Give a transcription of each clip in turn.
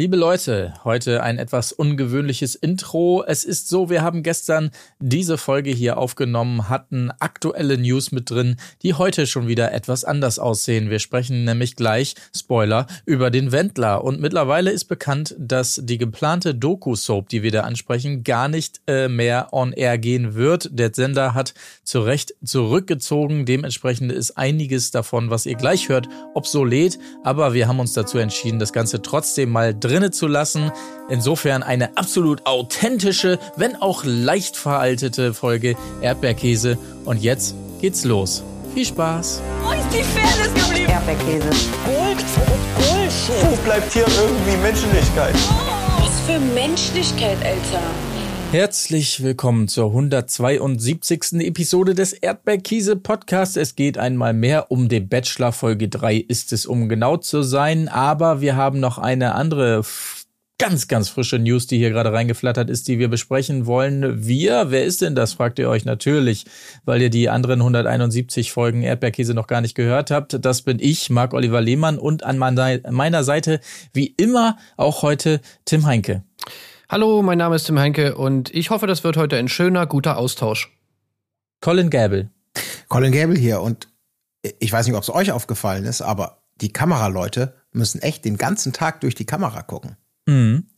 Liebe Leute, heute ein etwas ungewöhnliches Intro. Es ist so, wir haben gestern diese Folge hier aufgenommen, hatten aktuelle News mit drin, die heute schon wieder etwas anders aussehen. Wir sprechen nämlich gleich, Spoiler, über den Wendler. Und mittlerweile ist bekannt, dass die geplante Doku-Soap, die wir da ansprechen, gar nicht äh, mehr on air gehen wird. Der Sender hat zu Recht zurückgezogen. Dementsprechend ist einiges davon, was ihr gleich hört, obsolet. Aber wir haben uns dazu entschieden, das Ganze trotzdem mal drinne zu lassen. Insofern eine absolut authentische, wenn auch leicht veraltete Folge Erdbeerkäse. Und jetzt geht's los. Viel Spaß! Wo ist die Fairness geblieben? Erdbeerkäse. Gold, Bullshit. Wo bleibt hier irgendwie Menschlichkeit? Was für Menschlichkeit, Alter. Herzlich willkommen zur 172. Episode des Erdbeerkiese Podcasts. Es geht einmal mehr um den Bachelor. Folge 3 ist es, um genau zu sein. Aber wir haben noch eine andere ganz, ganz frische News, die hier gerade reingeflattert ist, die wir besprechen wollen. Wir, wer ist denn das, fragt ihr euch natürlich, weil ihr die anderen 171 Folgen Erdbeerkäse noch gar nicht gehört habt. Das bin ich, Marc Oliver Lehmann und an meiner Seite wie immer auch heute Tim Heinke. Hallo, mein Name ist Tim Heinke und ich hoffe, das wird heute ein schöner, guter Austausch. Colin Gable. Colin Gable hier und ich weiß nicht, ob es euch aufgefallen ist, aber die Kameraleute müssen echt den ganzen Tag durch die Kamera gucken. Mhm.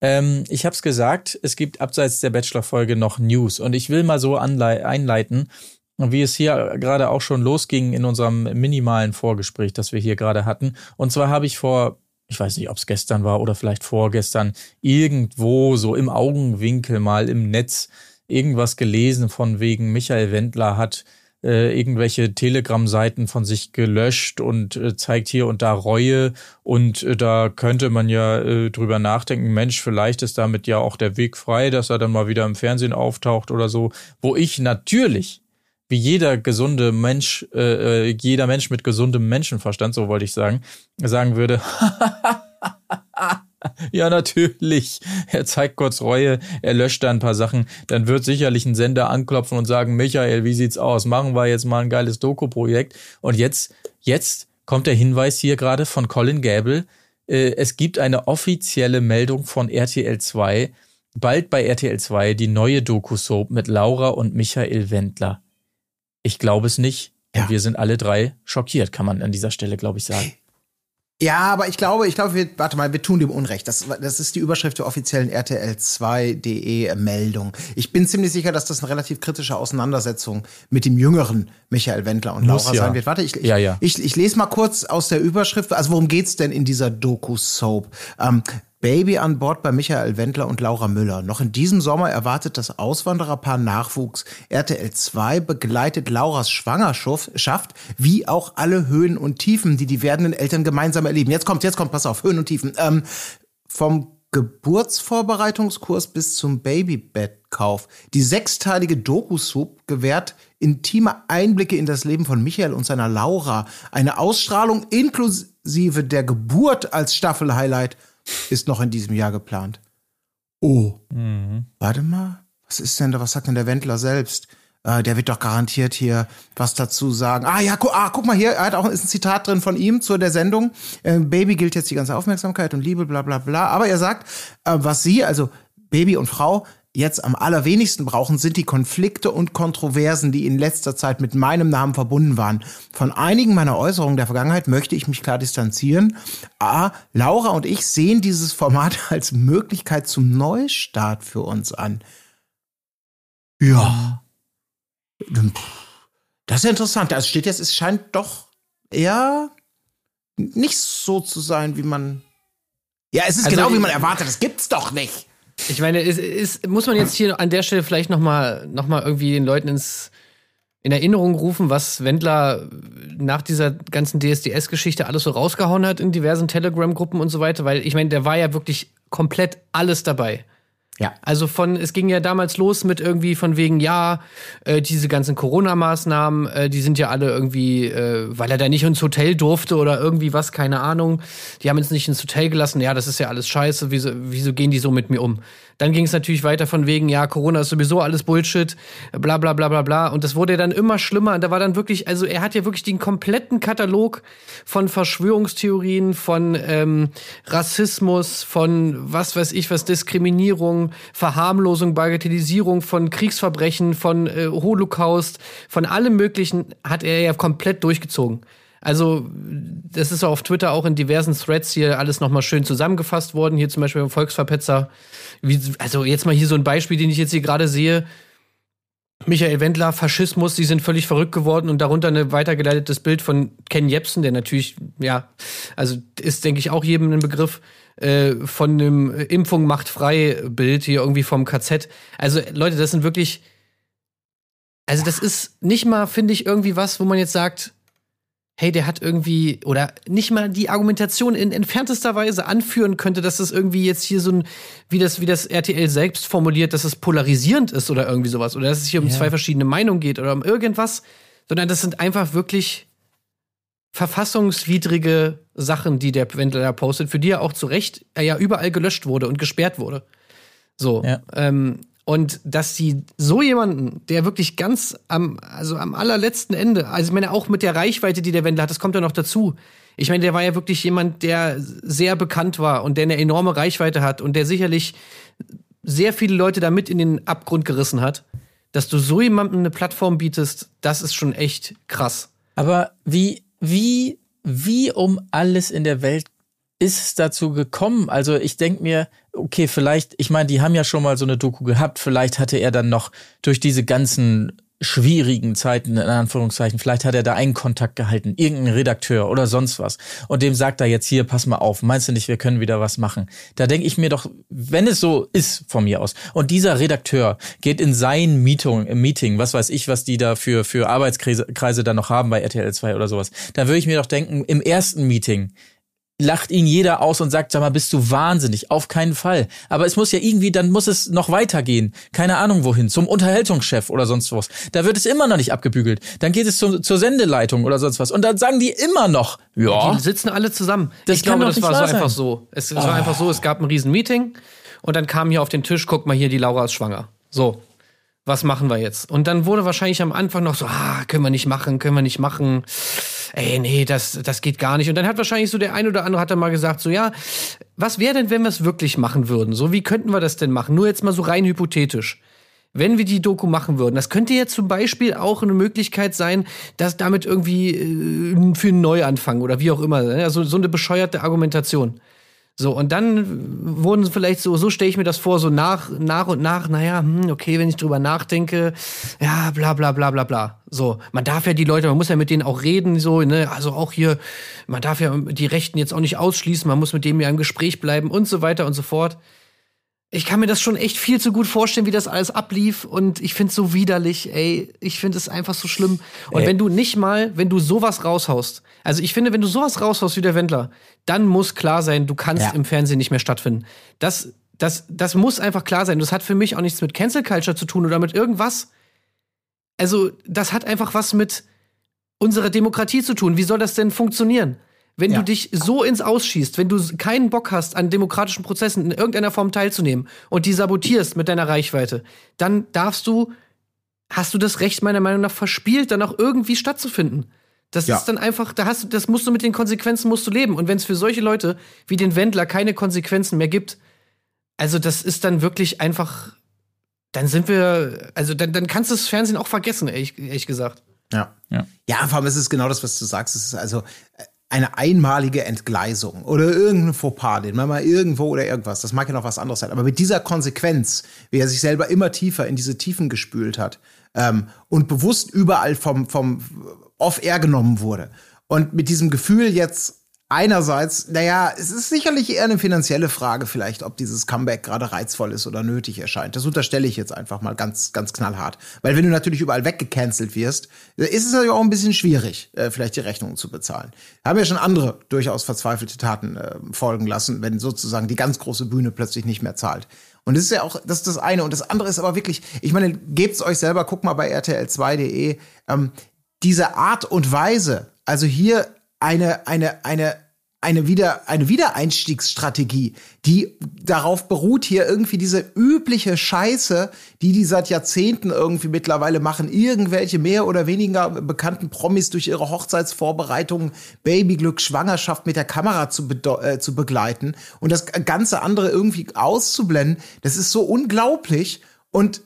Ähm, ich habe es gesagt, es gibt abseits der Bachelor-Folge noch News und ich will mal so einleiten, wie es hier gerade auch schon losging in unserem minimalen Vorgespräch, das wir hier gerade hatten. Und zwar habe ich vor ich weiß nicht, ob es gestern war oder vielleicht vorgestern, irgendwo so im Augenwinkel mal im Netz irgendwas gelesen von wegen Michael Wendler hat äh, irgendwelche Telegram-Seiten von sich gelöscht und äh, zeigt hier und da Reue und äh, da könnte man ja äh, drüber nachdenken, Mensch, vielleicht ist damit ja auch der Weg frei, dass er dann mal wieder im Fernsehen auftaucht oder so, wo ich natürlich wie jeder gesunde Mensch, äh, äh jeder Mensch mit gesundem Menschenverstand, so wollte ich sagen, sagen würde, ja, natürlich. Er zeigt kurz Reue, er löscht da ein paar Sachen. Dann wird sicherlich ein Sender anklopfen und sagen, Michael, wie sieht's aus? Machen wir jetzt mal ein geiles Doku-Projekt. Und jetzt, jetzt kommt der Hinweis hier gerade von Colin Gable. Äh, es gibt eine offizielle Meldung von RTL 2. Bald bei RTL 2 die neue Doku-Soap mit Laura und Michael Wendler. Ich glaube es nicht. Ja. Und wir sind alle drei schockiert, kann man an dieser Stelle, glaube ich, sagen. Ja, aber ich glaube, ich glaube, wir, warte mal, wir tun dem Unrecht. Das, das ist die Überschrift der offiziellen RTL2.de Meldung. Ich bin ziemlich sicher, dass das eine relativ kritische Auseinandersetzung mit dem jüngeren Michael Wendler und Muss Laura ja. sein wird. Warte, ich, ich, ja, ja. ich, ich lese mal kurz aus der Überschrift. Also worum geht's denn in dieser Doku-Soap? Ähm, Baby an Bord bei Michael Wendler und Laura Müller. Noch in diesem Sommer erwartet das Auswandererpaar Nachwuchs. RTL 2 begleitet Lauras Schwangerschaft, wie auch alle Höhen und Tiefen, die die werdenden Eltern gemeinsam erleben. Jetzt kommt, jetzt kommt, pass auf, Höhen und Tiefen. Ähm, vom Geburtsvorbereitungskurs bis zum Babybetkauf. Die sechsteilige Doku-Soup gewährt intime Einblicke in das Leben von Michael und seiner Laura. Eine Ausstrahlung inklusive der Geburt als Staffel-Highlight ist noch in diesem Jahr geplant. Oh, mhm. warte mal, was ist denn da, was sagt denn der Wendler selbst? Äh, der wird doch garantiert hier was dazu sagen. Ah ja, gu ah, guck mal hier, er hat auch ist ein Zitat drin von ihm zu der Sendung. Äh, Baby gilt jetzt die ganze Aufmerksamkeit und Liebe, bla bla bla. Aber er sagt, äh, was sie, also Baby und Frau, jetzt am allerwenigsten brauchen, sind die Konflikte und Kontroversen, die in letzter Zeit mit meinem Namen verbunden waren. Von einigen meiner Äußerungen der Vergangenheit möchte ich mich klar distanzieren. A, Laura und ich sehen dieses Format als Möglichkeit zum Neustart für uns an. Ja. Das ist interessant. Also steht jetzt, es scheint doch eher nicht so zu sein, wie man. Ja, es ist also genau wie man erwartet. Das gibt's doch nicht. Ich meine, ist, ist, muss man jetzt hier an der Stelle vielleicht nochmal noch mal irgendwie den Leuten ins, in Erinnerung rufen, was Wendler nach dieser ganzen DSDS-Geschichte alles so rausgehauen hat in diversen Telegram-Gruppen und so weiter? Weil ich meine, der war ja wirklich komplett alles dabei. Ja. Also von, es ging ja damals los mit irgendwie von wegen, ja, äh, diese ganzen Corona-Maßnahmen, äh, die sind ja alle irgendwie, äh, weil er da nicht ins Hotel durfte oder irgendwie was, keine Ahnung. Die haben uns nicht ins Hotel gelassen, ja, das ist ja alles scheiße, wieso, wieso gehen die so mit mir um? Dann ging es natürlich weiter von wegen, ja, Corona ist sowieso alles Bullshit, bla bla bla bla bla. Und das wurde dann immer schlimmer. Und da war dann wirklich, also er hat ja wirklich den kompletten Katalog von Verschwörungstheorien, von ähm, Rassismus, von was weiß ich was, Diskriminierung, Verharmlosung, Bagatellisierung von Kriegsverbrechen, von äh, Holocaust, von allem Möglichen hat er ja komplett durchgezogen. Also, das ist auf Twitter auch in diversen Threads hier alles nochmal schön zusammengefasst worden. Hier zum Beispiel beim Volksverpetzer. Wie, also, jetzt mal hier so ein Beispiel, den ich jetzt hier gerade sehe. Michael Wendler, Faschismus, die sind völlig verrückt geworden und darunter ein weitergeleitetes Bild von Ken Jebsen, der natürlich, ja, also ist, denke ich, auch jedem ein Begriff äh, von einem Impfung macht frei Bild hier irgendwie vom KZ. Also, Leute, das sind wirklich, also das ist nicht mal, finde ich, irgendwie was, wo man jetzt sagt, hey, der hat irgendwie, oder nicht mal die Argumentation in entferntester Weise anführen könnte, dass das irgendwie jetzt hier so ein, wie das, wie das RTL selbst formuliert, dass es polarisierend ist oder irgendwie sowas, oder dass es hier um Ja. zwei verschiedene Meinungen geht oder um irgendwas, sondern das sind einfach wirklich verfassungswidrige Sachen, die der Wendler da postet, für die er auch zu Recht er ja überall gelöscht wurde und gesperrt wurde. So. Ja. Ähm, und dass sie so jemanden, der wirklich ganz am, also am allerletzten Ende, also ich meine auch mit der Reichweite, die der Wendler hat, das kommt ja noch dazu. Ich meine, der war ja wirklich jemand, der sehr bekannt war und der eine enorme Reichweite hat und der sicherlich sehr viele Leute damit in den Abgrund gerissen hat. Dass du so jemandem eine Plattform bietest, das ist schon echt krass. Aber wie, wie, wie um alles in der Welt ist es dazu gekommen? Also ich denk mir, okay, vielleicht, ich meine, die haben ja schon mal so eine Doku gehabt, vielleicht hatte er dann noch durch diese ganzen schwierigen Zeiten, in Anführungszeichen, vielleicht hat er da einen Kontakt gehalten, irgendein Redakteur oder sonst was. Und dem sagt er jetzt hier, pass mal auf, meinst du nicht, wir können wieder was machen? Da denke ich mir doch, wenn es so ist von mir aus, und dieser Redakteur geht in sein Meeting, im Meeting, was weiß ich, was die da für, für Arbeitskreise Kreise da noch haben bei RTL 2 oder sowas, dann würde ich mir doch denken, im ersten Meeting, lacht ihn jeder aus und sagt, sag mal, bist du wahnsinnig? Auf keinen Fall. Aber es muss ja irgendwie, dann muss es noch weitergehen. Keine Ahnung wohin, zum Unterhaltungschef oder sonst was. Da wird es immer noch nicht abgebügelt. Dann geht es zum, zur Sendeleitung oder sonst was. Und dann sagen die immer noch, ja, Die sitzen alle zusammen. Das ich kann glaube, das war so einfach so. Es, es war einfach so, es gab ein riesen Meeting und dann kam hier auf den Tisch, guck mal hier, die Laura ist schwanger. So, was machen wir jetzt? Und dann wurde wahrscheinlich am Anfang noch so, ah, können wir nicht machen, können wir nicht machen. Ey, nee, das, das geht gar nicht. Und dann hat wahrscheinlich so der ein oder andere hat dann mal gesagt, so, ja, was wäre denn, wenn wir es wirklich machen würden? So, wie könnten wir das denn machen? Nur jetzt mal so rein hypothetisch wenn wir die Doku machen würden. Das könnte jetzt zum Beispiel auch eine Möglichkeit sein, dass damit irgendwie äh, für einen Neuanfang oder wie auch immer, ne? so, so eine bescheuerte Argumentation. So, und dann wurden vielleicht so, so stelle ich mir das vor, so nach, nach und nach, naja, hm, okay, wenn ich drüber nachdenke, ja, bla bla bla bla bla. So, man darf ja die Leute, man muss ja mit denen auch reden, so, ne, also auch hier, man darf ja die Rechten jetzt auch nicht ausschließen, man muss mit denen ja im Gespräch bleiben und so weiter und so fort. Ich kann mir das schon echt viel zu gut vorstellen, wie das alles ablief. Und ich find's so widerlich, ey. Ich finde es einfach so schlimm. Und Ey. wenn du nicht mal, wenn du sowas raushaust, also ich finde, wenn du sowas raushaust wie der Wendler, dann muss klar sein, du kannst Ja. im Fernsehen nicht mehr stattfinden. Das, das, das muss einfach klar sein. Das hat für mich auch nichts mit Cancel Culture zu tun oder mit irgendwas. Also, das hat einfach was mit unserer Demokratie zu tun. Wie soll das denn funktionieren? Wenn Ja. du dich so ins Ausschießt, wenn du keinen Bock hast, an demokratischen Prozessen in irgendeiner Form teilzunehmen und die sabotierst mit deiner Reichweite, dann darfst du, hast du das Recht meiner Meinung nach verspielt, dann auch irgendwie stattzufinden. Das Ja. ist dann einfach, da hast du, das musst du mit den Konsequenzen musst du leben. Und wenn es für solche Leute wie den Wendler keine Konsequenzen mehr gibt, also das ist dann wirklich einfach, dann sind wir, also dann, dann kannst du das Fernsehen auch vergessen, ehrlich, ehrlich gesagt. Ja. Ja. Ja, vor allem ist es genau das, was du sagst. Es ist also äh, eine einmalige Entgleisung oder irgendein Fauxpas, den man mal irgendwo oder irgendwas, das mag ja noch was anderes sein, aber mit dieser Konsequenz, wie er sich selber immer tiefer in diese Tiefen gespült hat ähm, und bewusst überall vom, vom Off-Air genommen wurde. Und mit diesem Gefühl jetzt einerseits, naja, es ist sicherlich eher eine finanzielle Frage vielleicht, ob dieses Comeback gerade reizvoll ist oder nötig erscheint. Das unterstelle ich jetzt einfach mal ganz, ganz knallhart. Weil wenn du natürlich überall weggecancelt wirst, ist es natürlich auch ein bisschen schwierig, äh, vielleicht die Rechnungen zu bezahlen. Haben ja schon andere durchaus verzweifelte Taten äh, folgen lassen, wenn sozusagen die ganz große Bühne plötzlich nicht mehr zahlt. Und das ist ja auch, das ist das eine. Und das andere ist aber wirklich, ich meine, gebt's euch selber, guck mal bei rtl2.de, ähm, diese Art und Weise, also hier eine, eine, eine, eine, Wieder, eine Wiedereinstiegsstrategie, die darauf beruht, hier irgendwie diese übliche Scheiße, die die seit Jahrzehnten irgendwie mittlerweile machen, irgendwelche mehr oder weniger bekannten Promis durch ihre Hochzeitsvorbereitungen, Babyglück, Schwangerschaft mit der Kamera zu, äh, zu begleiten und das ganze andere irgendwie auszublenden, das ist so unglaublich und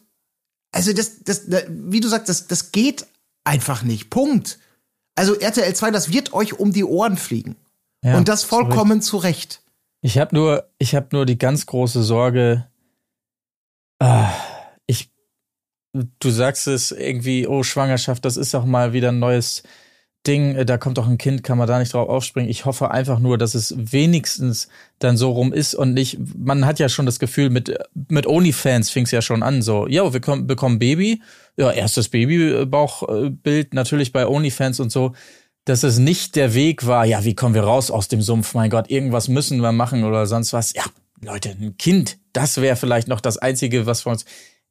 also das, das, wie du sagst, das, das geht einfach nicht. Punkt. Also RTL 2, das wird euch um die Ohren fliegen. Ja, und das vollkommen zu Recht. Ich habe nur, ich habe nur die ganz große Sorge. Ah, ich, du sagst es irgendwie, oh Schwangerschaft, das ist auch mal wieder ein neues Ding. Äh, da kommt doch ein Kind, kann man da nicht drauf aufspringen. Ich hoffe einfach nur, dass es wenigstens dann so rum ist und nicht. Man hat ja schon das Gefühl, mit mit OnlyFans fing es ja schon an. So, ja, wir kommen, bekommen Baby, ja erstes Babybauchbild natürlich bei OnlyFans und so dass es nicht der Weg war, ja, wie kommen wir raus aus dem Sumpf? Mein Gott, irgendwas müssen wir machen oder sonst was. Ja, Leute, ein Kind, das wäre vielleicht noch das Einzige, was für uns.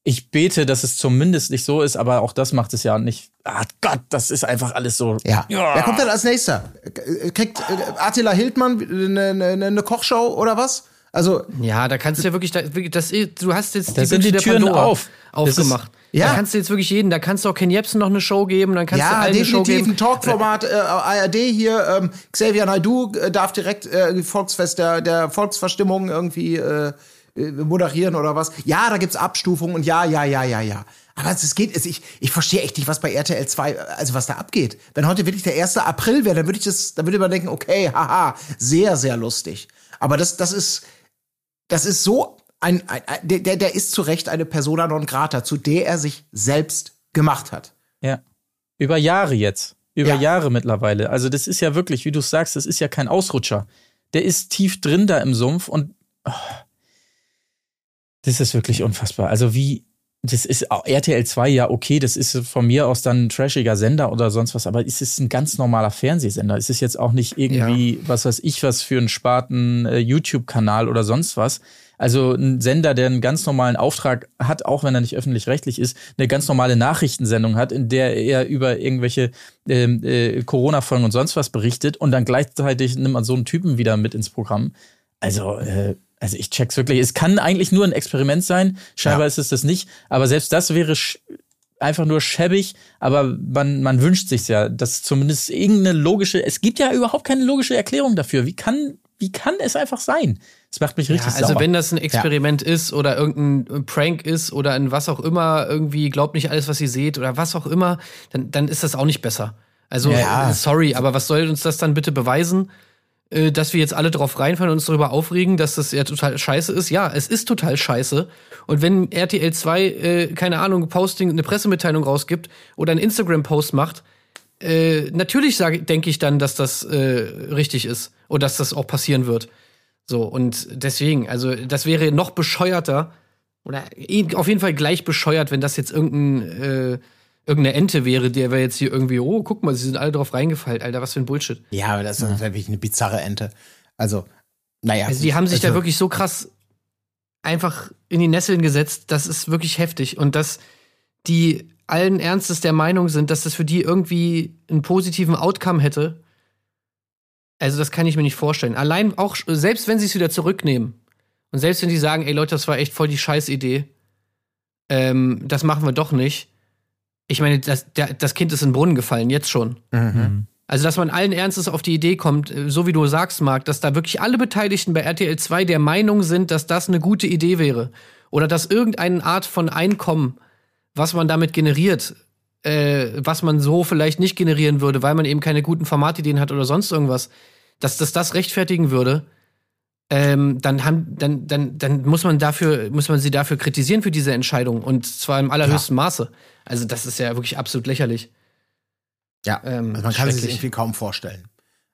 Ich bete, dass es zumindest nicht so ist, aber auch das macht es ja nicht. Ah Gott, das ist einfach alles so. Ja. ja. Wer kommt denn als nächster? Kriegt äh, Attila Hildmann eine, eine, eine Kochshow oder was? Also ja, da kannst du ja wirklich, das, du hast jetzt die, sind die Türen auf. aufgemacht. Ja. Da kannst du jetzt wirklich jeden, da kannst du auch Ken Jebsen noch eine Show geben, dann kannst ja, du allen eine Show geben. ein Talkformat, äh, ARD hier, ähm, Xavier Naidoo äh, darf direkt äh, Volksfest der, der Volksverstimmung irgendwie äh, äh, moderieren oder was. Ja, da gibt's Abstufungen und ja, ja, ja, ja, ja. Aber es geht, es, ich, ich verstehe echt nicht, was bei RTL 2, also was da abgeht. Wenn heute wirklich der 1. April wäre, dann würde ich das, dann würde man denken, okay, haha, sehr, sehr lustig. Aber das, das ist, das ist so ein, ein, ein der, der ist zu Recht eine Persona non grata, zu der er sich selbst gemacht hat. Ja. Über Jahre jetzt. Über ja. Jahre mittlerweile. Also das ist ja wirklich, wie du sagst, das ist ja kein Ausrutscher. Der ist tief drin da im Sumpf und oh, das ist wirklich unfassbar. Also wie, das ist RTL 2 ja okay, das ist von mir aus dann ein trashiger Sender oder sonst was, aber es ist ein ganz normaler Fernsehsender. Es ist jetzt auch nicht irgendwie, ja. was weiß ich, was für einen Sparten äh, YouTube-Kanal oder sonst was. Also ein Sender, der einen ganz normalen Auftrag hat, auch wenn er nicht öffentlich-rechtlich ist, eine ganz normale Nachrichtensendung hat, in der er über irgendwelche ähm, äh, Corona-Folgen und sonst was berichtet und dann gleichzeitig nimmt man so einen Typen wieder mit ins Programm. Also äh, also ich check's wirklich. Es kann eigentlich nur ein Experiment sein. Scheinbar ja. ist es das nicht. Aber selbst das wäre einfach nur schäbig. Aber man, man wünscht sich ja, dass zumindest irgendeine logische, es gibt ja überhaupt keine logische Erklärung dafür. Wie kann, wie kann es einfach sein? Das macht mich richtig ja, Also sauer. wenn das ein Experiment ja. ist oder irgendein Prank ist oder ein was auch immer, irgendwie glaubt nicht alles, was ihr seht oder was auch immer, dann, dann ist das auch nicht besser. Also ja. sorry, aber was soll uns das dann bitte beweisen? Äh, dass wir jetzt alle drauf reinfallen und uns darüber aufregen, dass das ja total scheiße ist. Ja, es ist total scheiße. Und wenn RTL 2, äh, keine Ahnung, Posting, eine Pressemitteilung rausgibt oder einen Instagram-Post macht, äh, natürlich denke ich dann, dass das äh, richtig ist und dass das auch passieren wird. So, und deswegen, also das wäre noch bescheuerter oder auf jeden Fall gleich bescheuert, wenn das jetzt irgendein äh, irgendeine Ente wäre, der wäre jetzt hier irgendwie, oh, guck mal, sie sind alle drauf reingefallen, Alter, was für ein Bullshit. Ja, aber das ist ja. wirklich eine bizarre Ente. Also, naja. Also, die haben sich also, da wirklich so krass einfach in die Nesseln gesetzt, das ist wirklich heftig. Und dass die allen Ernstes der Meinung sind, dass das für die irgendwie einen positiven Outcome hätte. Also, das kann ich mir nicht vorstellen. Allein auch, selbst wenn sie es wieder zurücknehmen und selbst wenn die sagen, ey Leute, das war echt voll die Scheißidee, ähm, das machen wir doch nicht, ich meine, das, der, das Kind ist in den Brunnen gefallen, jetzt schon. Mhm. Also, dass man allen Ernstes auf die Idee kommt, äh, so wie du sagst, Marc, dass da wirklich alle Beteiligten bei RTL 2 der Meinung sind, dass das eine gute Idee wäre. Oder dass irgendeine Art von Einkommen, was man damit generiert, äh, was man so vielleicht nicht generieren würde, weil man eben keine guten Formatideen hat oder sonst irgendwas, dass das das rechtfertigen würde, ähm, dann, haben, dann, dann, dann muss man dafür, muss man sie dafür kritisieren für diese Entscheidung und zwar im allerhöchsten ja. Maße. Also das ist ja wirklich absolut lächerlich. Ja, ähm, also man kann sich irgendwie kaum vorstellen.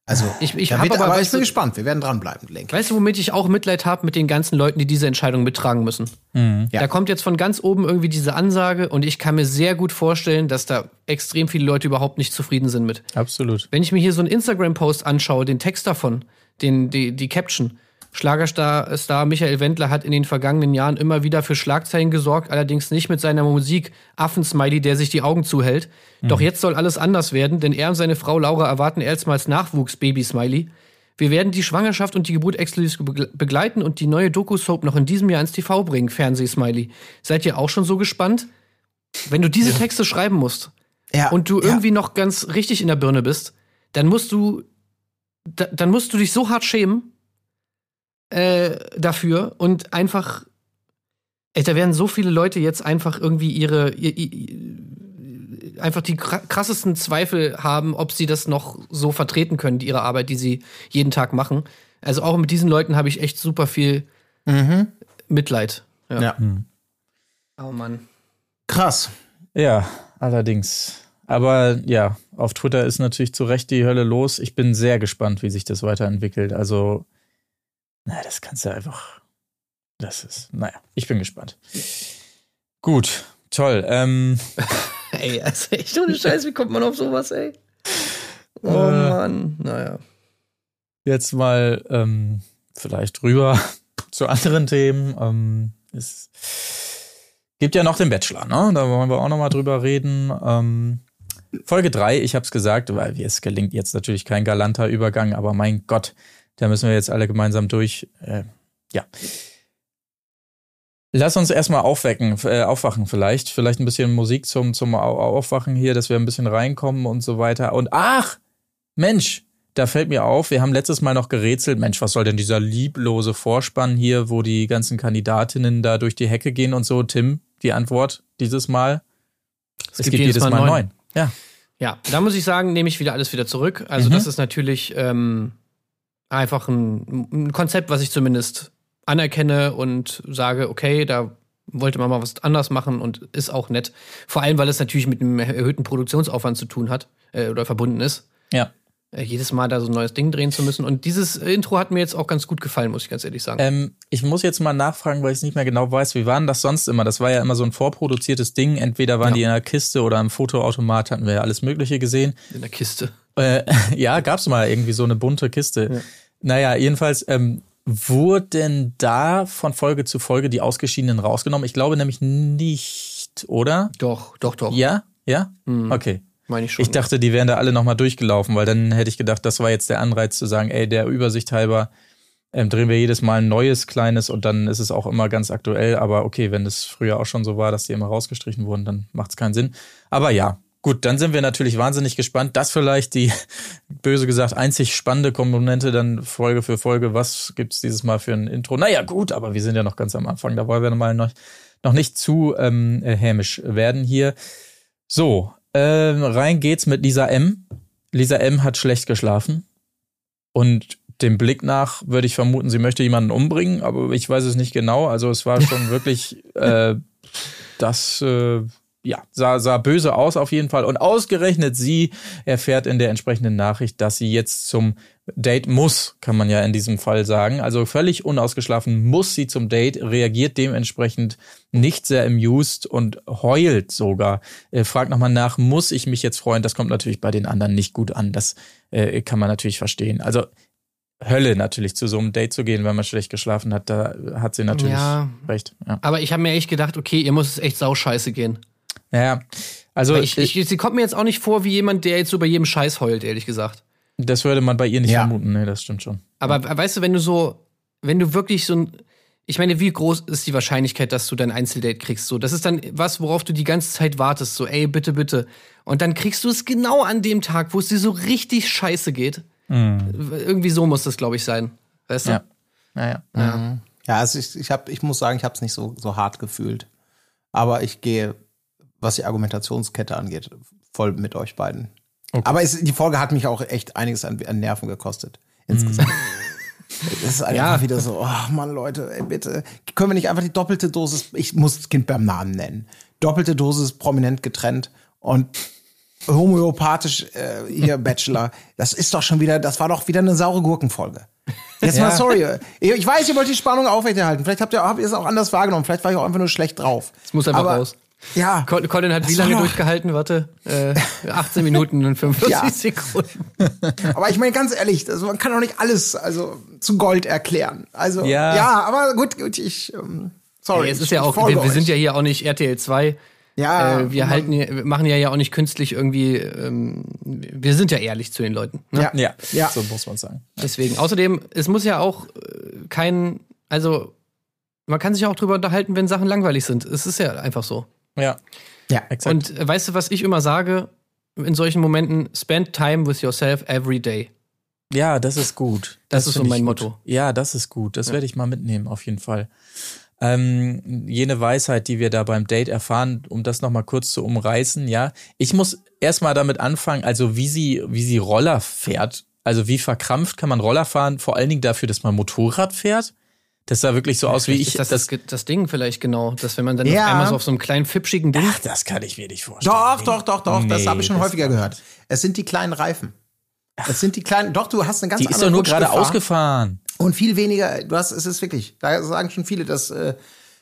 Also, Ich- ich da hab wird, aber, aber, weißt ich bin du- gespannt. Wir werden dranbleiben, Link. Weißt du, womit ich auch Mitleid habe mit den ganzen Leuten, die diese Entscheidung mittragen müssen? Ja. Da kommt jetzt von ganz oben irgendwie diese Ansage und ich kann mir sehr gut vorstellen, dass da extrem viele Leute überhaupt nicht zufrieden sind mit. Absolut. Wenn ich mir hier so einen Instagram-Post anschaue, den Text davon, den, die, die Caption. Schlagerstar Star Michael Wendler hat in den vergangenen Jahren immer wieder für Schlagzeilen gesorgt, allerdings nicht mit seiner Musik Affensmiley, der sich die Augen zuhält. Doch jetzt soll alles anders werden, denn er und seine Frau Laura erwarten erstmals Nachwuchs Baby Smiley. Wir werden die Schwangerschaft und die Geburt exklusiv begle- begleiten und die neue Doku-Soap noch in diesem Jahr ins TV bringen, Fernseh-Smiley. Seid ihr auch schon so gespannt? Wenn du diese Texte schreiben musst, Ja, und du ja. irgendwie noch ganz richtig in der Birne bist, dann musst du, da, dann musst du dich so hart schämen äh, dafür und einfach, ey, da werden so viele Leute jetzt einfach irgendwie ihre, ihr, ihr, einfach die kra- krassesten Zweifel haben, ob sie das noch so vertreten können, die ihre Arbeit, die sie jeden Tag machen. Also auch mit diesen Leuten habe ich echt super viel Mitleid. Ja. Ja. Oh Mann. Krass. Ja, allerdings. Aber ja, auf Twitter ist natürlich zu Recht die Hölle los. Ich bin sehr gespannt, wie sich das weiterentwickelt. Also, na, das kannst du einfach. Das ist, naja, ich bin gespannt. Gut, toll. Ähm, Ey, also echt ohne Scheiß, wie kommt man auf sowas, ey? Oh Äh. Mann, naja. jetzt mal ähm, vielleicht rüber zu anderen Themen. Ähm, es gibt ja noch den Bachelor, ne? Da wollen wir auch noch mal drüber reden. Ähm, Folge 3, ich habe es gesagt, weil es gelingt jetzt natürlich kein galanter Übergang, aber mein Gott, da müssen wir jetzt alle gemeinsam durch. Äh, ja. Lass uns erstmal aufwecken, äh, aufwachen vielleicht. Vielleicht ein bisschen Musik zum, zum Au- Aufwachen hier, dass wir ein bisschen reinkommen und so weiter. Und ach, Mensch, da fällt mir auf, wir haben letztes Mal noch gerätselt, Mensch, was soll denn dieser lieblose Vorspann hier, wo die ganzen Kandidatinnen da durch die Hecke gehen und so? Tim, die Antwort dieses Mal? Es, gibt, jedes Mal, neun. neun. Ja. Ja, da muss ich sagen, nehme ich wieder alles wieder zurück. Also, Mhm. das ist natürlich ähm, einfach ein, ein Konzept, was ich zumindest anerkenne und sage, okay, da wollte man mal was anders machen und ist auch nett. Vor allem, weil es natürlich mit einem erhöhten Produktionsaufwand zu tun hat äh, oder verbunden ist. Ja. Äh, jedes Mal da so ein neues Ding drehen zu müssen. Und dieses Intro hat mir jetzt auch ganz gut gefallen, muss ich ganz ehrlich sagen. Ähm, ich muss jetzt mal nachfragen, weil ich es nicht mehr genau weiß. Wie war denn das sonst immer? Das war ja immer so ein vorproduziertes Ding. Entweder waren Ja. die in einer Kiste oder im Fotoautomat, hatten wir ja alles Mögliche gesehen. In der Kiste. Äh, ja, gab's mal irgendwie so eine bunte Kiste. Naja, jedenfalls ähm, wurden da von Folge zu Folge die Ausgeschiedenen rausgenommen. Ich glaube nämlich nicht, oder? Doch, doch, doch. Ja? Ja? Mhm. Okay. Meine ich schon. Ich dachte, die wären da alle nochmal durchgelaufen, weil dann hätte ich gedacht, das war jetzt der Anreiz zu sagen, ey, der Übersicht halber ähm, drehen wir jedes Mal ein neues kleines und dann ist es auch immer ganz aktuell. Aber okay, wenn es früher auch schon so war, dass die immer rausgestrichen wurden, dann macht es keinen Sinn. Aber ja, gut, dann sind wir natürlich wahnsinnig gespannt. Das vielleicht die, böse gesagt, einzig spannende Komponente dann Folge für Folge. Was gibt's dieses Mal für ein Intro? Naja, gut, aber wir sind ja noch ganz am Anfang. Da wollen wir mal noch, noch nicht zu ähm, äh, hämisch werden hier. So, ähm, rein geht's mit Lisa M. Lisa M. hat schlecht geschlafen. Und dem Blick nach würde ich vermuten, sie möchte jemanden umbringen, aber ich weiß es nicht genau. Also es war schon wirklich, äh, das, äh, ja, sah, sah böse aus auf jeden Fall. Und ausgerechnet sie erfährt in der entsprechenden Nachricht, dass sie jetzt zum Date muss, kann man ja in diesem Fall sagen. Also völlig unausgeschlafen muss sie zum Date, reagiert dementsprechend nicht sehr amused und heult sogar. Äh, fragt nochmal nach, muss ich mich jetzt freuen? Das kommt natürlich bei den anderen nicht gut an. Das äh, kann man natürlich verstehen. Also Hölle natürlich zu so einem Date zu gehen, wenn man schlecht geschlafen hat, da hat sie natürlich Ja. recht. Ja. Aber ich habe mir echt gedacht, okay, ihr muss es echt sauscheiße gehen. Ja. Also Weil ich, ich, sie kommt mir jetzt auch nicht vor wie jemand, der jetzt so bei jedem Scheiß heult, ehrlich gesagt. das würde man bei ihr nicht Ja. vermuten. Nee, das stimmt schon. Aber weißt du, wenn du so, wenn du wirklich so ein, ich meine, wie groß ist die Wahrscheinlichkeit, dass du dein Einzeldate kriegst? So, das ist dann was, worauf du die ganze Zeit wartest. So, ey, bitte, bitte. Und dann kriegst du es genau an dem Tag, wo es dir so richtig scheiße geht. Irgendwie so muss das, glaube ich, sein. Weißt du? Ja. Naja. Ja. Ja, also ich, ich, hab, ich muss sagen, ich habe es nicht so, so hart gefühlt. Aber ich gehe, was die Argumentationskette angeht, voll mit euch beiden. Aber es, die Folge hat mich auch echt einiges an, an Nerven gekostet. Insgesamt. Es ist einfach Ja. wieder so, oh Mann, Leute, ey, bitte. Können wir nicht einfach die doppelte Dosis, ich muss das Kind beim Namen nennen. Doppelte Dosis prominent getrennt und homöopathisch äh, hier Bachelor. Das ist doch schon wieder, das war doch wieder eine saure Gurkenfolge. Jetzt mal sorry. Ich weiß, ihr wollt die Spannung aufrechterhalten. Vielleicht habt ihr, habt ihr es auch anders wahrgenommen. Vielleicht war ich auch einfach nur schlecht drauf. Es muss einfach Aber, raus. Ja. Col- Colin hat Das wie lange doch- durchgehalten? Warte, äh, 18 Minuten und 45 Ja. Sekunden. Aber ich meine ganz ehrlich, also man kann doch nicht alles also zu Gold erklären. Also Ja. ja, aber gut, gut ich ähm, sorry. Ey, es ist ich, ja auch, wir, wir sind ja hier auch nicht RTL 2. Ja, äh, wir man- halten, wir machen ja ja auch nicht künstlich irgendwie. Ähm, wir sind ja ehrlich zu den Leuten. Ne? ja, Ja, ja. so muss man sagen. Deswegen. Außerdem, es muss ja auch äh, kein, also man kann sich auch drüber unterhalten, wenn Sachen langweilig sind. Es ist ja einfach so. Ja, ja. exakt. Und äh, weißt du, was ich immer sage in solchen Momenten? Spend time with yourself every day. Ja, das ist gut. Das ist so mein gut. Motto. Ja, das ist gut. Das werde ich mal mitnehmen, auf jeden Fall. Ähm, jene Weisheit, die wir da beim Date erfahren, um das nochmal kurz zu umreißen, ja. Ich muss erstmal damit anfangen, also wie sie, wie sie Roller fährt. Also wie verkrampft kann man Roller fahren, vor allen Dingen dafür, dass man Motorrad fährt. Das sah wirklich so aus, wie ich. ist das, das, das Ding vielleicht genau, dass wenn man dann Ja. einmal so auf so einem kleinen fipschigen Ding. Ach, das kann ich mir nicht vorstellen. Doch, doch, doch, doch, das Nee, habe ich schon das häufiger gehört. Es sind die kleinen Reifen. Es sind die kleinen, doch, du hast eine ganz Die ist andere doch nur gerade ausgefahren. Und viel weniger, du hast, es ist wirklich, da sagen schon viele, dass, äh,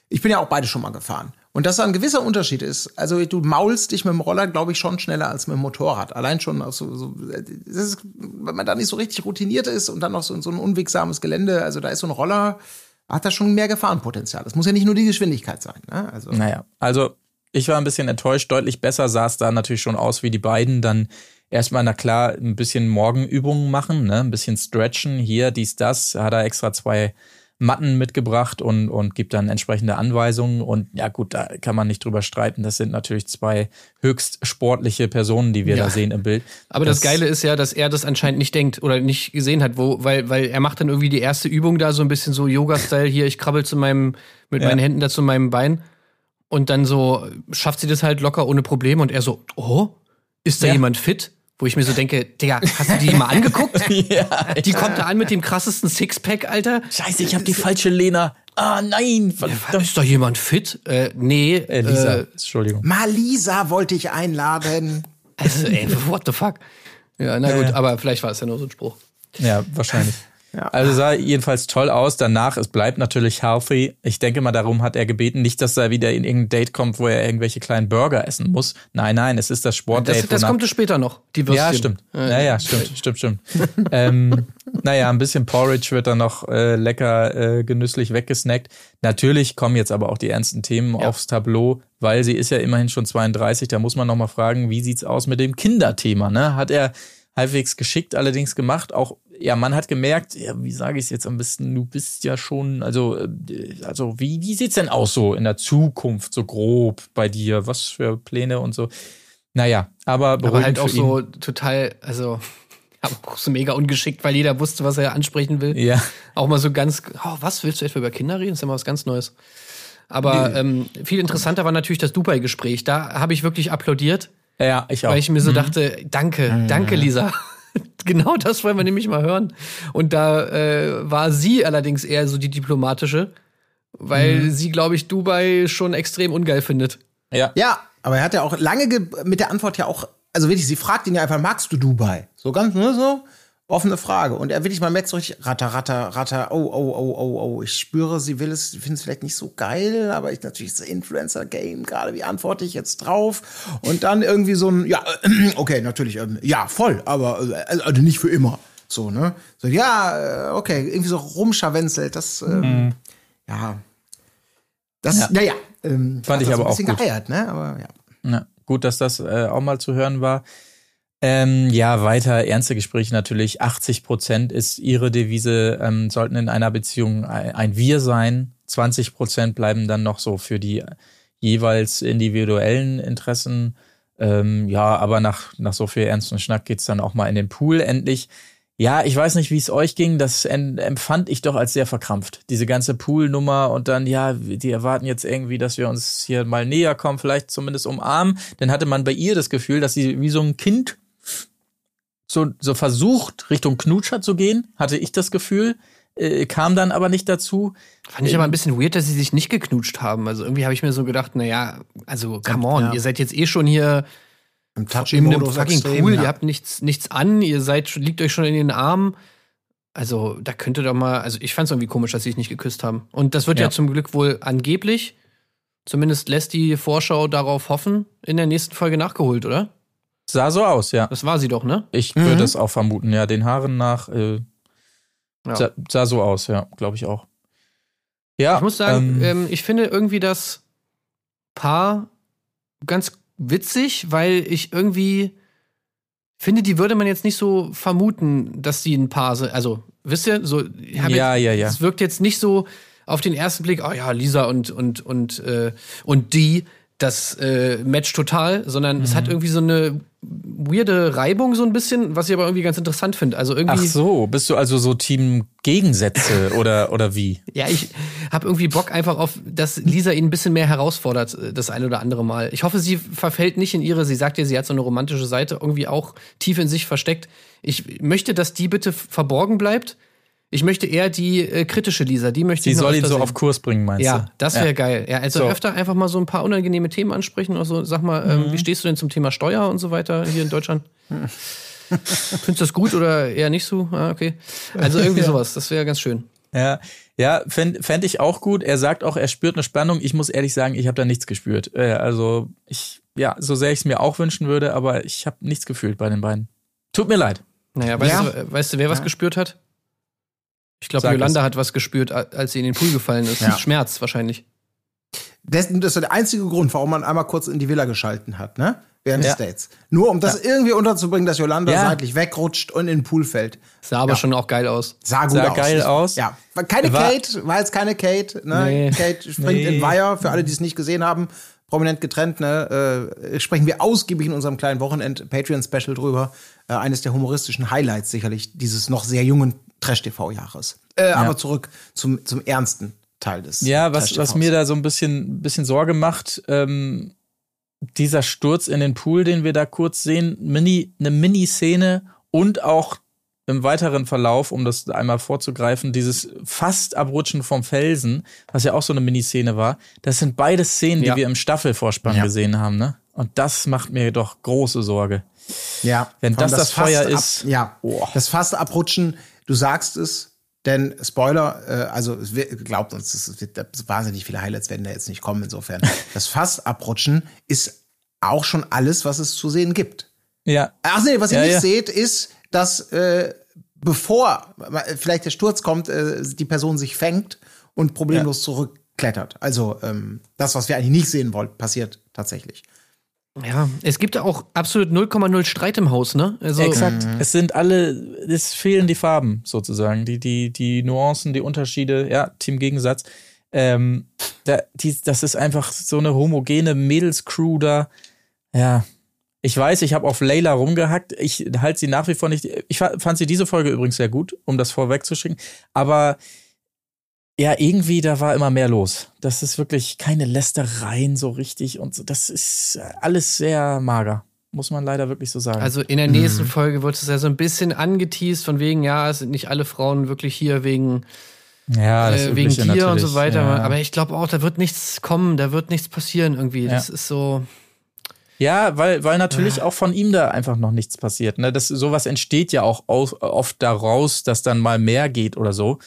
ich bin ja auch beide schon mal gefahren. Und dass da ein gewisser Unterschied ist. Also du maulst dich mit dem Roller, glaube ich, schon schneller als mit dem Motorrad. Allein schon aus so, so das ist, wenn man da nicht so richtig routiniert ist und dann noch so so ein unwegsames Gelände, also da ist so ein Roller, hat da schon mehr Gefahrenpotenzial. Es muss ja nicht nur die Geschwindigkeit sein. Ne? Also, Naja, also ich war ein bisschen enttäuscht. Deutlich besser sah es da natürlich schon aus, wie die beiden dann erstmal, na klar, ein bisschen Morgenübungen machen, ne? ein bisschen stretchen. Hier, dies, das. Hat er extra zwei Matten mitgebracht und, und gibt dann entsprechende Anweisungen. Und ja, gut, da kann man nicht drüber streiten. Das sind natürlich zwei höchst sportliche Personen, die wir Ja. da sehen im Bild. Aber das, Geile ist ja, dass er das anscheinend nicht denkt oder nicht gesehen hat, wo, weil, weil er macht dann irgendwie die erste Übung da so ein bisschen so Yoga-Style hier, ich krabbel zu meinem, mit Ja. meinen Händen da zu meinem Bein. Und dann so schafft sie das halt locker ohne Probleme und er so, oh, ist da Ja. jemand fit? Wo ich mir so denke, Digga, hast du die mal angeguckt? ja, Die kommt da an mit dem krassesten Sixpack, Alter. Scheiße, ich habe die falsche Lena. Ah, nein. Verdammt. Ist da jemand fit? Äh, nee. Äh, Lisa, Äh, Entschuldigung. Malisa wollte ich einladen. also, ey, what the fuck? Ja, na gut, aber vielleicht war es ja nur so ein Spruch. Ja, wahrscheinlich. Ja. Also sah jedenfalls toll aus. Danach, es bleibt natürlich healthy. Ich denke mal, darum hat er gebeten, nicht, dass er wieder in irgendein Date kommt, wo er irgendwelche kleinen Burger essen muss. Nein, nein, es ist das Sportdate. Das, das wonach- kommt es später noch, die Würstchen. ja, stimmt. Ja, ja, stimmt, stimmt, stimmt. ähm, naja, ein bisschen Porridge wird dann noch äh, lecker äh, genüsslich weggesnackt. Natürlich kommen jetzt aber auch die ernsten Themen aufs Tableau, weil sie ist ja immerhin schon 32. Da muss man noch mal fragen, wie sieht's aus mit dem Kinderthema? Ne? Hat er halbwegs geschickt allerdings gemacht. Auch ja, man hat gemerkt, ja, wie sage ich es jetzt am besten? Du bist ja schon, also, äh, also wie wie sieht's denn aus so in der Zukunft so grob bei dir? Was für Pläne und so? Naja, aber Aber beruhigend halt auch so total, also aber auch so mega ungeschickt, weil jeder wusste, was er ansprechen will. Ja. Auch mal so ganz, oh, was willst du etwa über Kinder reden? Das ist ja mal was ganz Neues. Aber ähm, viel interessanter war natürlich das Dubai-Gespräch. Da habe ich wirklich applaudiert, Ja, ich auch. weil ich mir so dachte, danke, danke, Lisa. genau das wollen wir nämlich mal hören. Und da äh, war sie allerdings eher so die diplomatische, weil sie, glaube ich, Dubai schon extrem ungeil findet. ja. Ja, aber er hat ja auch lange ge- mit der Antwort ja auch, also wirklich, sie fragt ihn ja einfach, magst du Dubai? So ganz, ne, so, offene Frage. Und er wirklich, man merkt so richtig, ratter, ratter, ratter, oh, oh, oh, oh, oh, ich spüre, sie will es, findet es vielleicht nicht so geil, aber ich natürlich das Influencer-Game, gerade wie antworte ich jetzt drauf? Und dann irgendwie so ein, ja, okay, natürlich, ähm, ja, voll, aber äh, also nicht für immer. So, ne? So, ja, äh, okay, irgendwie so rumscharwenzelt, das, ähm, ja. Das, Ja. naja, ähm, Fand ich das aber ein auch bisschen gut. geeiert, ne? Aber ja. Ja, gut, dass das äh, auch mal zu hören war. Ähm, ja, weiter ernste Gespräche natürlich. 80 Prozent ist ihre Devise, ähm, sollten in einer Beziehung ein, Wir sein. 20 Prozent bleiben dann noch so für die jeweils individuellen Interessen. Ähm, ja, aber nach, nach so viel ernsten Schnack geht's dann auch mal in den Pool endlich. Ja, ich weiß nicht, wie es euch ging. Das empfand ich doch als sehr verkrampft. Diese ganze Poolnummer und dann, ja, die erwarten jetzt irgendwie, dass wir uns hier mal näher kommen, vielleicht zumindest umarmen. Dann hatte man bei ihr das Gefühl, dass sie wie so ein Kind so, so versucht, Richtung Knutscher zu gehen, hatte ich das Gefühl. Äh, kam dann aber nicht dazu. Fand ich aber ein bisschen weird, dass sie sich nicht geknutscht haben. Also irgendwie habe ich mir so gedacht, na ja, also come on, Ja. ihr seid jetzt eh schon hier Im in einem fucking extrem, Pool, ja. ihr habt nichts, nichts an, ihr seid, liegt euch schon in den Armen. Also, da könnte doch mal, also ich fand es irgendwie komisch, dass sie sich nicht geküsst haben. Und das wird ja. Ja. zum Glück wohl angeblich, zumindest lässt die Vorschau darauf hoffen, in der nächsten Folge nachgeholt, oder? Sah so aus, ja. Das war sie doch, ne? Ich Mhm. würde es auch vermuten, ja. Den Haaren nach äh, Ja. sah, sah so aus, ja, glaube ich auch. Ja, Ich muss sagen, ähm, ähm, ich finde irgendwie das Paar ganz witzig, weil ich irgendwie finde, die würde man jetzt nicht so vermuten, dass die ein Paar sind. Also, wisst ihr, so Ja, jetzt, ja, ja. Es wirkt jetzt nicht so auf den ersten Blick, oh ja, Lisa und und und äh, und die das äh, Match total, sondern es Mhm. hat irgendwie so eine weirde Reibung so ein bisschen, was ich aber irgendwie ganz interessant finde. Also irgendwie ach so, bist du also so Team Gegensätze oder, oder wie? Ja, ich habe irgendwie Bock einfach auf, dass Lisa ihn ein bisschen mehr herausfordert, äh, das ein oder andere Mal. Ich hoffe, sie verfällt nicht in ihre, sie sagt ja, sie hat so eine romantische Seite irgendwie auch tief in sich versteckt. Ich möchte, dass die bitte verborgen bleibt. Ich möchte eher die äh, kritische Lisa, die möchte Sie ich noch soll ihn so sehen. auf Kurs bringen, meinst Ja, du? das wäre geil. Ja, also So. öfter einfach mal so ein paar unangenehme Themen ansprechen. Also sag mal, Mhm. ähm, wie stehst du denn zum Thema Steuer und so weiter hier in Deutschland? Findest du das gut oder eher nicht so? Ah, okay. Also irgendwie sowas, das wäre ganz schön. Ja, ja fände fänd ich auch gut. Er sagt auch, er spürt eine Spannung. Ich muss ehrlich sagen, ich habe da nichts gespürt. Äh, also ich, ja, so sehr ich es mir auch wünschen würde, aber ich habe nichts gefühlt bei den beiden. Tut mir leid. Naja, weißt, Ja. du, weißt du, wer was gespürt hat? Ich glaube, Yolanda hat was gespürt, als sie in den Pool gefallen ist. Ja. Schmerz wahrscheinlich. Das, das ist der einzige Grund, warum man einmal kurz in die Villa geschalten hat, ne? Während Ja. des Dates. Nur um das irgendwie unterzubringen, dass Yolanda Ja. seitlich wegrutscht und in den Pool fällt. Sah aber Ja. schon auch geil aus. Sah gut Sah aus. geil aus. Ja. War Keine War- Kate, war jetzt keine Kate. Ne? Nee. Kate springt Nee. in Weiher, für alle, die es nicht gesehen haben. Prominent getrennt, ne? Äh, sprechen wir ausgiebig in unserem kleinen Wochenend-Patreon-Special drüber. Äh, eines der humoristischen Highlights sicherlich dieses noch sehr jungen Trash-TV-Jahres. Äh, Aber zurück zum, zum ernsten Teil des Ja, was, was mir da so ein bisschen, bisschen Sorge macht, ähm, dieser Sturz in den Pool, den wir da kurz sehen, Mini, eine Miniszene und auch im weiteren Verlauf, um das einmal vorzugreifen, dieses fast Abrutschen vom Felsen, was ja auch so eine Miniszene war, das sind beide Szenen, Ja. die wir im Staffelvorspann Ja. gesehen haben, ne? Und das macht mir doch große Sorge. Ja, Wenn allem das das Feuer ist- Ab, ja, Boah. das fast abrutschen, du sagst es, denn Spoiler, äh, also glaubt uns, es wird wahnsinnig viele Highlights werden da jetzt nicht kommen, insofern. Das fast abrutschen ist auch schon alles, was es zu sehen gibt. Ja, Ach nee, was ihr Ja, nicht ja. seht, ist, dass äh, bevor vielleicht der Sturz kommt, äh, die Person sich fängt und problemlos zurückklettert. Also ähm, das, was wir eigentlich nicht sehen wollten, passiert tatsächlich. Ja, es gibt auch absolut 0,0 Streit im Haus, ne? Also, Exakt. Es sind alle, es fehlen die Farben sozusagen, die, die, die Nuancen, die Unterschiede, ja, Team Gegensatz. Ähm, da, die, das ist einfach so eine homogene Mädelscrew da. Ja. Ich weiß, ich habe auf Layla rumgehackt. Ich halte sie nach wie vor nicht. Ich fa- fand sie diese Folge übrigens sehr gut, um das vorwegzuschicken. Aber ja, irgendwie, da war immer mehr los. Das ist wirklich keine Lästereien so richtig und so. Das ist alles sehr mager. Muss man leider wirklich so sagen. also in der nächsten Folge wird es ja so ein bisschen angeteased, von wegen, ja, es sind nicht alle Frauen wirklich hier wegen, Ja, das äh, wegen Tier und so weiter. Ja. Aber ich glaube auch, da wird nichts kommen, da wird nichts passieren irgendwie. Das Ja. ist so. ja, weil, weil natürlich auch von ihm da einfach noch nichts passiert. Ne? Das, sowas entsteht ja auch oft daraus, dass dann mal mehr geht oder so.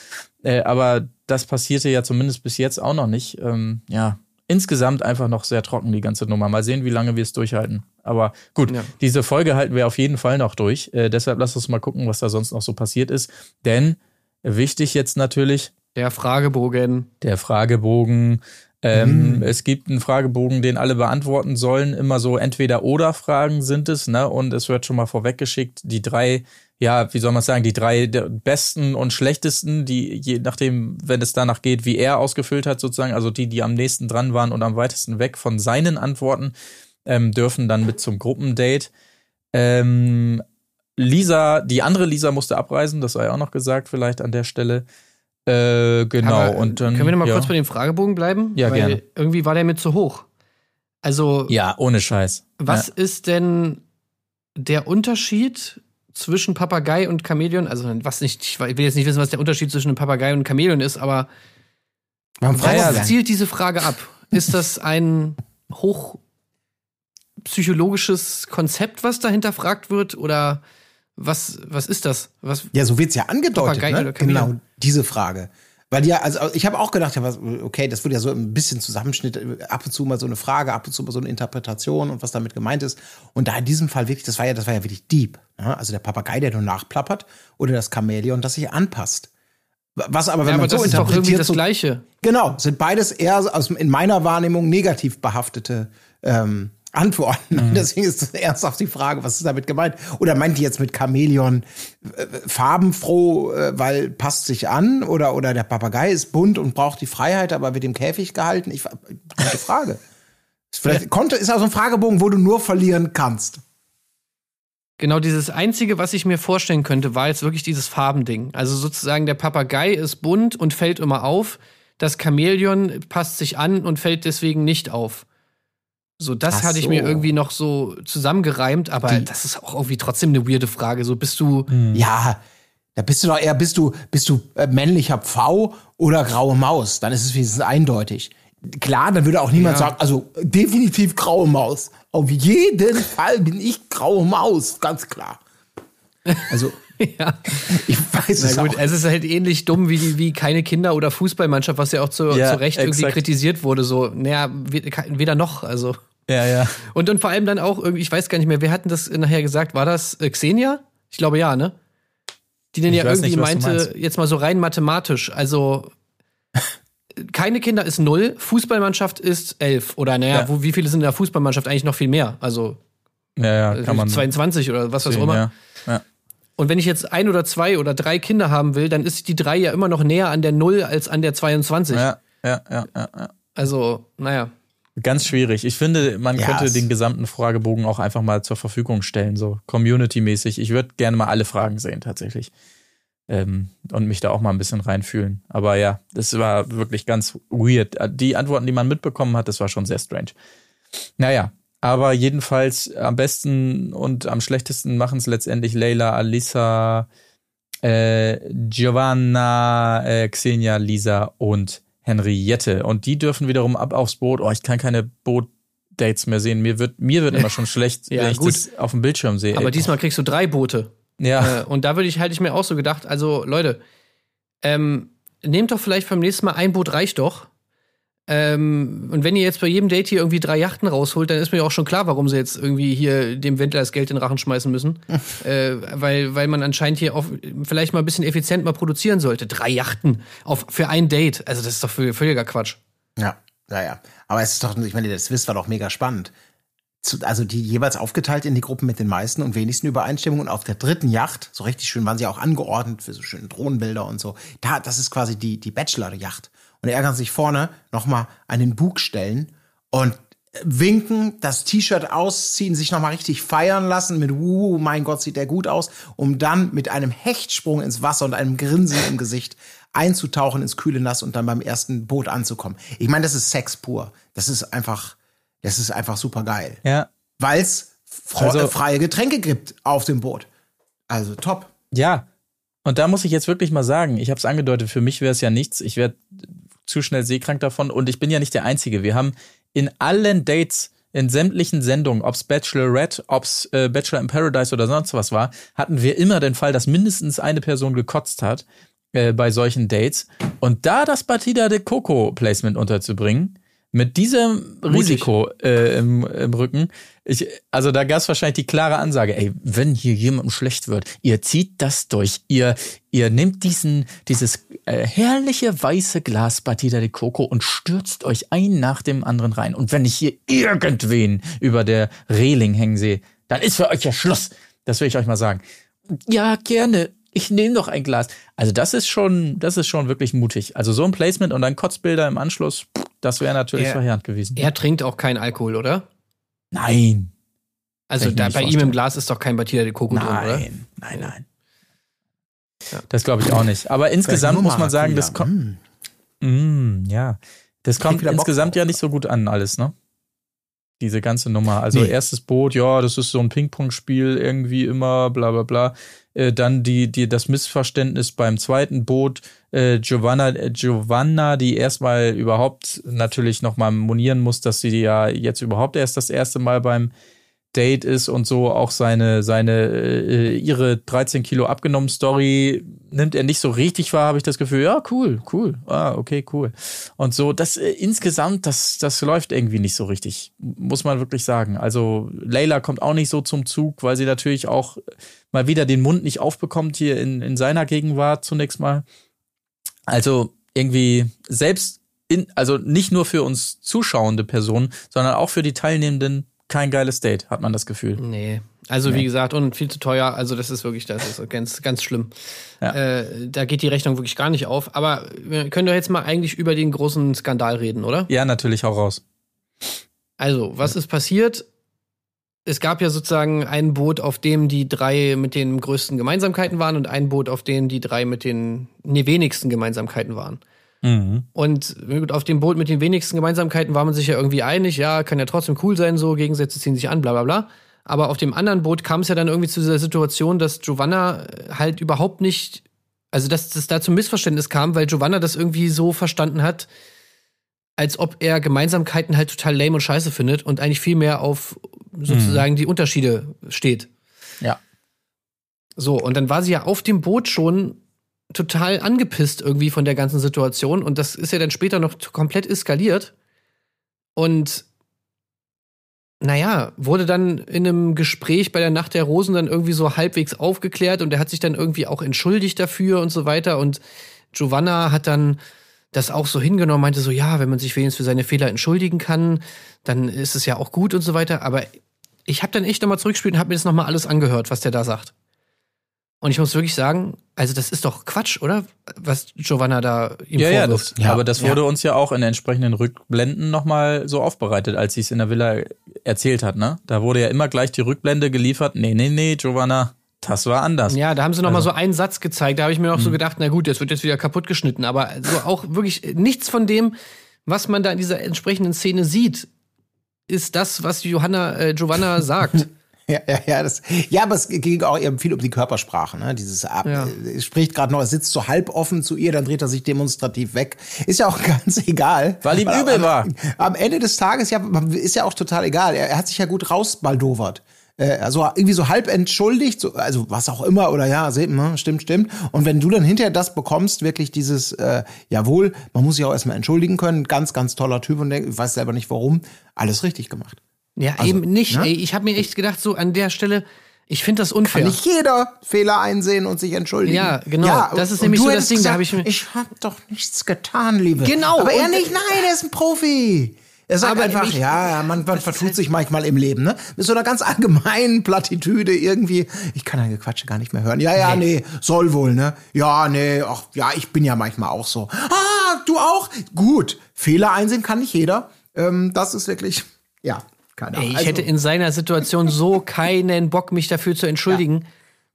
Äh, aber das passierte ja zumindest bis jetzt auch noch nicht. Ähm, ja, insgesamt einfach noch sehr trocken, die ganze Nummer. Mal sehen, wie lange wir es durchhalten. Aber gut, Ja. diese Folge halten wir auf jeden Fall noch durch. Äh, deshalb lass uns mal gucken, was da sonst noch so passiert ist. Denn wichtig jetzt natürlich, Der Fragebogen. der Fragebogen. Ähm, Es gibt einen Fragebogen, den alle beantworten sollen. Immer so Entweder-Oder-Fragen sind es, ne? Und es wird schon mal vorweggeschickt, die drei, ja, wie soll man sagen, die drei der besten und schlechtesten, die je nachdem, wenn es danach geht, wie er ausgefüllt hat, sozusagen, also die, die am nächsten dran waren und am weitesten weg von seinen Antworten, ähm, dürfen dann mit zum Gruppendate. Ähm, Lisa, die andere Lisa musste abreisen, das sei auch noch gesagt, vielleicht an der Stelle. Äh, genau. Aber, und dann, können wir noch mal ja. kurz bei dem Fragebogen bleiben? Ja, Weil gerne. irgendwie war der mir zu hoch. Also, Ja, ohne Scheiß. was Ja. ist denn der Unterschied zwischen Papagei und Chamäleon? Also, was nicht, ich will jetzt nicht wissen, was der Unterschied zwischen einem Papagei und einem Chamäleon ist, aber Warum was zielt diese Frage ab? Ist das ein hoch psychologisches Konzept, was da hinterfragt wird? Oder was, was ist das? Was, Ja, so wird's ja angedeutet, Papagei ne? Genau, diese Frage. Weil ja, also ich habe auch gedacht, okay, das wird ja so ein bisschen Zusammenschnitt, ab und zu mal so eine Frage, ab und zu mal so eine Interpretation und was damit gemeint ist. Und da in diesem Fall wirklich, das war ja, das war ja wirklich deep. Ne? Also der Papagei, der nur nachplappert, oder das Chamäleon, das sich anpasst. Was aber, wenn ja, aber man so das ist doch irgendwie interpretiert, das so, Gleiche. Genau, sind beides eher so aus, in meiner Wahrnehmung negativ behaftete ähm, Antworten. Mhm. Deswegen ist das ernsthaft die Frage, was ist damit gemeint? Oder meint die jetzt mit Chamäleon äh, farbenfroh, äh, weil passt sich an? Oder, oder der Papagei ist bunt und braucht die Freiheit, aber wird im Käfig gehalten? Ich, gute Frage. Vielleicht konnte, ist also ein Fragebogen, wo du nur verlieren kannst. Genau, dieses Einzige, was ich mir vorstellen könnte, war jetzt wirklich dieses Farbending. Also sozusagen der Papagei ist bunt und fällt immer auf. Das Chamäleon passt sich an und fällt deswegen nicht auf. So, das Ach hatte ich mir so. irgendwie noch so zusammengereimt, aber Die- das ist auch irgendwie trotzdem eine weirde Frage. So, bist du. Ja, da bist du doch eher, bist du, bist du äh, männlicher Pfau oder graue Maus? Dann ist es wenigstens eindeutig. Klar, dann würde auch niemand Ja. sagen, also definitiv graue Maus. Auf jeden Fall bin ich graue Maus, ganz klar. Also, ja. ich weiß es Na gut, auch. es ist halt ähnlich dumm wie, wie keine Kinder- oder Fußballmannschaft, was ja auch zu, Ja, zu Recht irgendwie exakt. kritisiert wurde. So, naja, we- weder noch. Also. Ja, ja. Und dann vor allem dann auch irgendwie, ich weiß gar nicht mehr, wer hatten das nachher gesagt? War das äh, Xenia? Ich glaube ja, ne? Die dann Ich ja irgendwie nicht, meinte, jetzt mal so rein mathematisch, also keine Kinder ist null, Fußballmannschaft ist elf. Oder naja, Ja. wo, wie viele sind in der Fußballmannschaft? Eigentlich noch viel mehr. Also Ja, ja, kann man. 22 oder was auch sehen, immer. Ja. Und wenn ich jetzt ein oder zwei oder drei Kinder haben will, dann ist die drei ja immer noch näher an der Null als an der 22. Ja, ja, ja, ja, ja. Also, naja. Ganz schwierig. Ich finde, man Ja, könnte den gesamten Fragebogen auch einfach mal zur Verfügung stellen, so community-mäßig. Ich würde gerne mal alle Fragen sehen, tatsächlich. Ähm, und mich da auch mal ein bisschen reinfühlen. Aber ja, das war wirklich ganz weird. Die Antworten, die man mitbekommen hat, das war schon sehr strange. Naja, aber jedenfalls am besten und am schlechtesten machen es letztendlich Leila, Alisa, äh, Giovanna, äh, Xenia, Lisa und Henriette. Und die dürfen wiederum ab aufs Boot. Oh, ich kann keine Boot-Dates mehr sehen. Mir wird, mir wird immer schon schlecht, Ja, wenn ich gut. das auf dem Bildschirm sehe. Aber Ey, diesmal kriegst du drei Boote. ja. Äh, und da würde ich, hätte ich mir auch so gedacht, also Leute, ähm, nehmt doch vielleicht beim nächsten Mal ein Boot reicht doch. Ähm, und wenn ihr jetzt bei jedem Date hier irgendwie drei Yachten rausholt, dann ist mir ja auch schon klar, warum sie jetzt irgendwie hier dem Wendler das Geld in den Rachen schmeißen müssen. äh, weil, weil man anscheinend hier auch vielleicht mal ein bisschen effizient mal produzieren sollte. Drei Yachten auf, für ein Date. Also das ist doch völ- völliger Quatsch. Ja, naja. Aber es ist doch, ich meine, der Twist war doch mega spannend. Zu, also die jeweils aufgeteilt in die Gruppen mit den meisten und wenigsten Übereinstimmungen. Und auf der dritten Yacht, so richtig schön waren sie auch angeordnet für so schöne Drohnenbilder und so. Da, das ist quasi die, die Bachelor-Yacht. Und er kann sich vorne nochmal einen Bug stellen und winken, das T-Shirt ausziehen, sich nochmal richtig feiern lassen mit Wuhu, mein Gott, sieht der gut aus, um dann mit einem Hechtsprung ins Wasser und einem Grinsen im Gesicht einzutauchen ins kühle Nass und dann beim ersten Boot anzukommen. Ich meine, das ist Sex pur. Das ist einfach, das ist einfach super geil. ja. Weil es Also- freie Getränke gibt auf dem Boot. Also top. Ja. Und da muss ich jetzt wirklich mal sagen, ich habe es angedeutet, für mich wäre es ja nichts. Ich werde zu schnell seekrank davon und ich bin ja nicht der Einzige. Wir haben in allen Dates, in sämtlichen Sendungen, ob's Bachelorette, ob's äh, Bachelor in Paradise oder sonst was war, hatten wir immer den Fall, dass mindestens eine Person gekotzt hat äh, bei solchen Dates. Und da das Batida de Coco Placement unterzubringen, mit diesem Risiko äh, im, im Rücken, ich, also da gab es wahrscheinlich die klare Ansage, ey, wenn hier jemandem schlecht wird, ihr zieht das durch, ihr, ihr nehmt diesen, dieses äh, herrliche weiße Glas Batida de Coco und stürzt euch ein nach dem anderen rein. Und wenn ich hier irgendwen über der Reling hängen sehe, dann ist für euch ja Schluss. Das will ich euch mal sagen. Ja, gerne. Ich nehme doch ein Glas. Also das ist schon, das ist schon wirklich mutig. Also so ein Placement und dann Kotzbilder im Anschluss, das wäre natürlich Er- verheerend gewesen. Er trinkt auch keinen Alkohol, oder? Nein. Also da, bei ihm im Glas ist doch kein Batida de Coco drin, oder? Nein, nein, nein. Das glaube ich auch nicht. Aber insgesamt muss man sagen, das kommt, Mm. ja, das kommt insgesamt ja nicht so gut an alles, ne? Diese ganze Nummer. Also Nee. erstes Boot, ja, das ist so ein Ping-Pong-Spiel irgendwie immer, bla bla bla. Äh, dann die, die, das Missverständnis beim zweiten Boot, äh, Giovanna, äh, Giovanna, die erstmal überhaupt natürlich nochmal monieren muss, dass sie ja jetzt überhaupt erst das erste Mal beim Date ist und so auch seine, seine, äh, ihre 13 Kilo abgenommen Story nimmt er nicht so richtig wahr, habe ich das Gefühl, ja, cool, cool, ah, okay, cool. Und so, das äh, insgesamt, das, das läuft irgendwie nicht so richtig, muss man wirklich sagen. Also Layla kommt auch nicht so zum Zug, weil sie natürlich auch mal wieder den Mund nicht aufbekommt hier in, in seiner Gegenwart zunächst mal. Also irgendwie selbst in, also nicht nur für uns zuschauende Personen, sondern auch für die Teilnehmenden kein geiles Date, hat man das Gefühl. Nee. Also wie gesagt, und viel zu teuer. Also das ist wirklich, das ist ganz, ganz schlimm. Ja. Äh, da geht die Rechnung wirklich gar nicht auf. Aber wir können doch jetzt mal eigentlich über den großen Skandal reden, oder? Ja, natürlich auch raus. Also, was ist passiert? Es gab ja sozusagen ein Boot, auf dem die drei mit den größten Gemeinsamkeiten waren und ein Boot, auf dem die drei mit den nee, wenigsten Gemeinsamkeiten waren. Mhm. Und gut, auf dem Boot mit den wenigsten Gemeinsamkeiten war man sich ja irgendwie einig, ja, kann ja trotzdem cool sein, so, Gegensätze ziehen sich an, bla bla bla. Aber auf dem anderen Boot kam es ja dann irgendwie zu dieser Situation, dass Giovanna halt überhaupt nicht, also dass es da zum Missverständnis kam, weil Giovanna das irgendwie so verstanden hat, als ob er Gemeinsamkeiten halt total lame und scheiße findet und eigentlich viel mehr auf sozusagen die Unterschiede steht. Ja. So, und dann war sie ja auf dem Boot schon total angepisst irgendwie von der ganzen Situation und das ist ja dann später noch komplett eskaliert. Und naja, wurde dann in einem Gespräch bei der Nacht der Rosen dann irgendwie so halbwegs aufgeklärt und er hat sich dann irgendwie auch entschuldigt dafür und so weiter. Und Giovanna hat dann das auch so hingenommen, meinte so, ja, wenn man sich wenigstens für seine Fehler entschuldigen kann, dann ist es ja auch gut und so weiter. Aber ich habe dann echt nochmal zurückgespielt und habe mir das nochmal alles angehört, was der da sagt. Und ich muss wirklich sagen, also das ist doch Quatsch, oder? Was Giovanna da ihm Ja, ja, das, Ja, aber das ja. wurde uns ja auch in entsprechenden Rückblenden nochmal so aufbereitet, als sie es in der Villa erzählt hat, ne? Da wurde ja immer gleich die Rückblende geliefert. Nee, nee, nee, Giovanna, das war anders. Ja, da haben sie noch Also- mal so einen Satz gezeigt. Da habe ich mir noch Mhm. so gedacht, na gut, das wird jetzt wieder kaputt geschnitten. Aber so auch wirklich nichts von dem, was man da in dieser entsprechenden Szene sieht, ist das, was Johanna, äh, Giovanna sagt. Ja, ja, ja, das, ja, aber es ging auch eben viel um die Körpersprache, ne? Dieses Ab, Ja. äh, spricht gerade noch, er sitzt so halb offen zu ihr, dann dreht er sich demonstrativ weg. Ist ja auch ganz egal. Weil ihm übel am, war. Am Ende des Tages, ja, ist ja auch total egal. Er, er hat sich ja gut rausbaldowert. Äh, Also irgendwie so halb entschuldigt, so, also was auch immer, oder ja, ne, stimmt, stimmt. Und wenn du dann hinterher das bekommst, wirklich dieses, äh, jawohl, man muss sich auch erstmal entschuldigen können, ganz, ganz toller Typ und denk, ich weiß selber nicht warum, alles richtig gemacht. Ja, eben nicht. ne? Ey, ich habe mir echt gedacht, so an der Stelle, ich finde das unfair. Kann nicht jeder Fehler einsehen und sich entschuldigen. Ja, genau. Das ist nämlich so das Ding, da Gesagt, hab ich mir- ich hab doch nichts getan, Liebe. Genau, Aber er nicht, nein, er ist ein Profi. Er sagt Aber einfach, mich- ja, ja, man, man vertut sich manchmal im Leben, ne? Mit so einer ganz allgemeinen Plattitüde irgendwie. Ich kann deine Quatsche gar nicht mehr hören. Ja, ja, nee, soll wohl, ne? Ja, nee, ach, ja, ich bin ja manchmal auch so. Ah, du auch? Gut. Fehler einsehen kann nicht jeder. Ähm, das ist wirklich, ja, keine Ey, Ahnung. ich Also- hätte in seiner Situation so keinen Bock, mich dafür zu entschuldigen.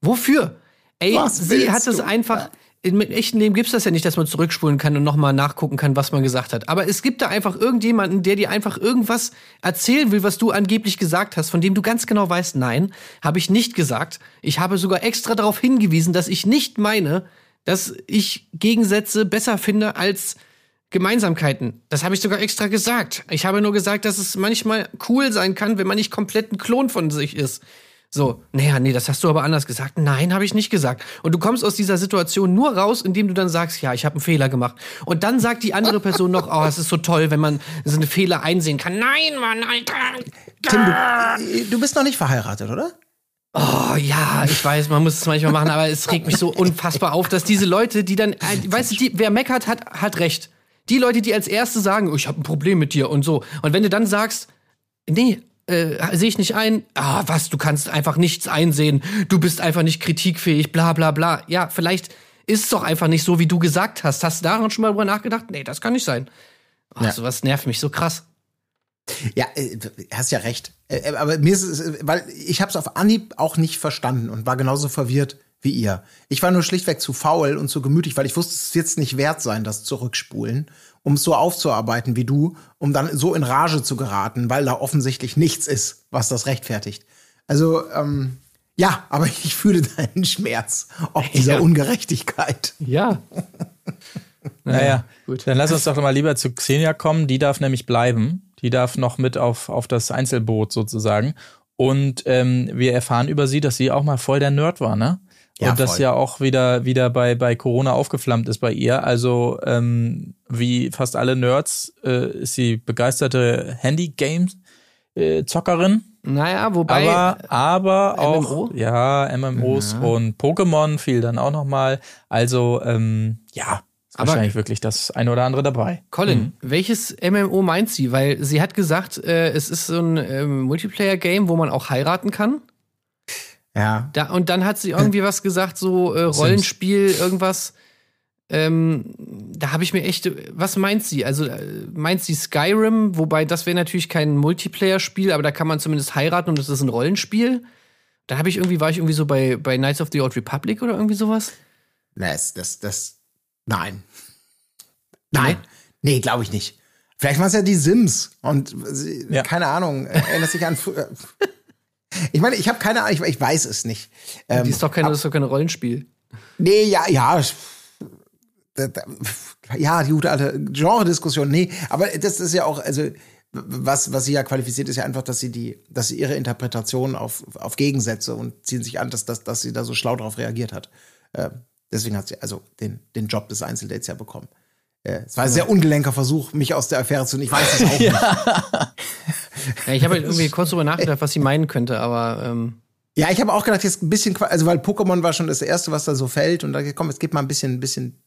Wofür? Ey, Was sie hat es du? einfach. Im echten Leben gibt's das ja nicht, dass man zurückspulen kann und nochmal nachgucken kann, was man gesagt hat. Aber es gibt da einfach irgendjemanden, der dir einfach irgendwas erzählen will, was du angeblich gesagt hast, von dem du ganz genau weißt, nein, habe ich nicht gesagt. Ich habe sogar extra darauf hingewiesen, dass ich nicht meine, dass ich Gegensätze besser finde als Gemeinsamkeiten. Das habe ich sogar extra gesagt. Ich habe nur gesagt, dass es manchmal cool sein kann, wenn man nicht komplett ein Klon von sich ist. So, naja, nee, das hast du aber anders gesagt. Nein, habe ich nicht gesagt. Und du kommst aus dieser Situation nur raus, indem du dann sagst, ja, ich habe einen Fehler gemacht. Und dann sagt die andere Person noch, oh, es ist so toll, wenn man so eine Fehler einsehen kann. Nein, Mann, Alter. Tim, du, du bist noch nicht verheiratet, oder? Oh ja, ich weiß, man muss es manchmal machen, aber es regt mich so unfassbar auf, dass diese Leute, die dann, äh, weißt du, die, wer meckert, hat, hat recht. Die Leute, die als Erste sagen, oh, ich habe ein Problem mit dir und so. Und wenn du dann sagst, nee, äh, sehe ich nicht ein, ah, was, du kannst einfach nichts einsehen, du bist einfach nicht kritikfähig, bla bla bla. Ja, vielleicht ist es doch einfach nicht so, wie du gesagt hast. Hast du daran schon mal drüber nachgedacht? Nee, das kann nicht sein. Oh, Sowas nervt mich so krass. Ja, äh, hast ja recht. Äh, aber mir ist es, äh, weil ich habe es auf Anhieb auch nicht verstanden und war genauso verwirrt wie ihr. Ich war nur schlichtweg zu faul und zu gemütlich, weil ich wusste, es wird nicht wert sein, das zurückspulen, um es so aufzuarbeiten wie du, um dann so in Rage zu geraten, weil da offensichtlich nichts ist, was das rechtfertigt. Also, ähm, ja, aber ich fühle deinen Schmerz, ob dieser Ja. Ungerechtigkeit. Ja. Naja, gut. dann lass uns doch mal lieber zu Xenia kommen. Die darf nämlich bleiben. Die darf noch mit auf, auf das Einzelboot sozusagen. Und ähm, wir erfahren über sie, dass sie auch mal voll der Nerd war, ne? Ja, und das voll. ja auch wieder, wieder bei, bei Corona aufgeflammt ist bei ihr. Also ähm, wie fast alle Nerds äh, ist sie begeisterte Handy-Games-Zockerin. Naja, wobei. aber aber auch MMO? ja MMOs und Pokémon fiel dann auch noch mal. Also ähm, ja, Aber- wahrscheinlich wirklich das eine oder andere dabei. Colin, welches MMO meint sie? Weil sie hat gesagt, äh, es ist so ein ähm, Multiplayer-Game, wo man auch heiraten kann. Ja. Da, und dann hat sie irgendwie was gesagt, so äh, Rollenspiel, irgendwas. Ähm, da habe ich mir echt, was meint sie? Also äh, meint sie Skyrim, wobei das wäre natürlich kein Multiplayer-Spiel, aber da kann man zumindest heiraten und das ist ein Rollenspiel. Da habe ich irgendwie, war ich irgendwie so bei, bei Knights of the Old Republic oder irgendwie sowas. Das, das, das, nein. Nein. Nee, glaube ich nicht. Vielleicht waren es ja die Sims und sie, Ja. keine Ahnung, erinnert sich an früher. Ich meine, ich habe keine Ahnung, ich, ich weiß es nicht. Ähm, Die ist doch keine, das ist doch kein Rollenspiel. nee, ja, ja. Ja, die gute alte Genre-Diskussion, nee, aber das ist ja auch, also was, was sie ja qualifiziert, ist ja einfach, dass sie die, dass sie ihre Interpretation auf, auf Gegensätze und ziehen sich an, dass, dass, dass sie da so schlau drauf reagiert hat. Äh, deswegen hat sie also den, den Job des Einzeldates ja bekommen. Äh, es war ein sehr ungelenker Versuch, mich aus der Affäre zu. Ich weiß es auch nicht. Ja, ich habe halt irgendwie kurz drüber nachgedacht, was sie meinen könnte, aber ähm, Ja, ich habe auch gedacht, jetzt ein bisschen, also weil Pokémon war schon das erste, was da so fällt und da komm, es gibt mal ein bisschen, ein bisschen,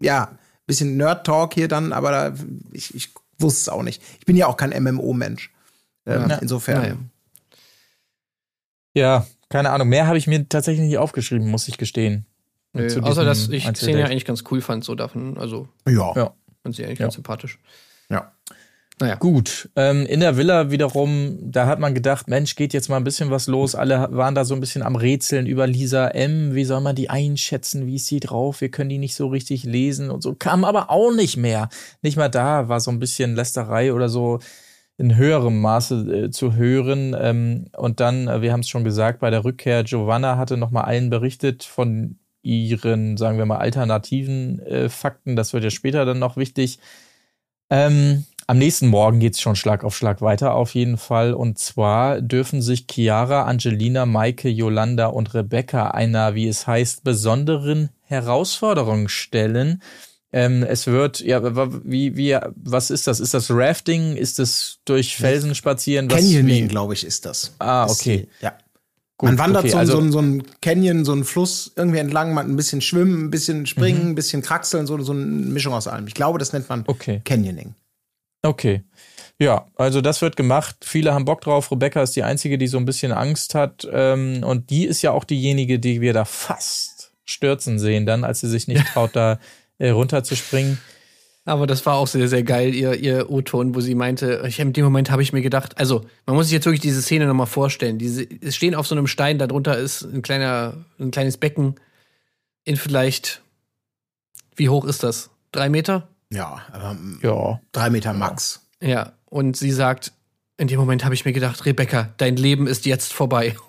ja, ein bisschen Nerd-Talk hier dann, aber da, ich, ich wusste es auch nicht. Ich bin ja auch kein MMO-Mensch. Ähm, Ja. Insofern. Ja, keine Ahnung. Mehr habe ich mir tatsächlich nicht aufgeschrieben, muss ich gestehen. Nö, Zu außer, dass ich Einzeldate. Xenia eigentlich ganz cool fand, so davon, also Ja. Ja. fand sie eigentlich Ja. ganz sympathisch. ja. Naja. Gut, ähm, in der Villa wiederum, da hat man gedacht, Mensch, geht jetzt mal ein bisschen was los. Alle waren da so ein bisschen am Rätseln über Lisa M. Wie soll man die einschätzen? Wie ist sie drauf? Wir können die nicht so richtig lesen und so. Kam aber auch nicht mehr. Nicht mal da war so ein bisschen Lästerei oder so in höherem Maße äh, zu hören. Ähm, und dann, äh, wir haben es schon gesagt, bei der Rückkehr, Giovanna hatte nochmal allen berichtet von ihren, sagen wir mal, alternativen äh, Fakten. Das wird ja später dann noch wichtig. Ähm, am nächsten Morgen geht's schon Schlag auf Schlag weiter, auf jeden Fall. Und zwar dürfen sich Chiara, Angelina, Maike, Yolanda und Rebecca einer, wie es heißt, besonderen Herausforderung stellen. Ähm, es wird, ja, wie, wie, was ist das? Ist das Rafting? Ist es durch Felsen spazieren? Was, Canyoning, glaube ich, ist das. Ah, okay. Die, ja. Gut, man wandert okay, so, also- so, so ein Canyon, so ein Fluss irgendwie entlang, man ein bisschen schwimmen, ein bisschen Mhm. springen, ein bisschen kraxeln, so, so eine Mischung aus allem. Ich glaube, das nennt man Okay. Canyoning. Okay. Ja, also das wird gemacht. Viele haben Bock drauf. Rebecca ist die Einzige, die so ein bisschen Angst hat. Ähm, und die ist ja auch diejenige, die wir da fast stürzen sehen, dann, als sie sich nicht traut, da äh, runterzuspringen. Aber das war auch sehr, sehr geil, ihr, ihr O-Ton, wo sie meinte, ich, in dem Moment habe ich mir gedacht, also man muss sich jetzt wirklich diese Szene nochmal vorstellen. Diese, es stehen auf so einem Stein, darunter ist ein kleiner, ein kleines Becken in vielleicht, wie hoch ist das? Drei Meter? Ja, aber mm, Ja. drei Meter max. Ja. Und sie sagt, in dem Moment habe ich mir gedacht, Rebecca, dein Leben ist jetzt vorbei.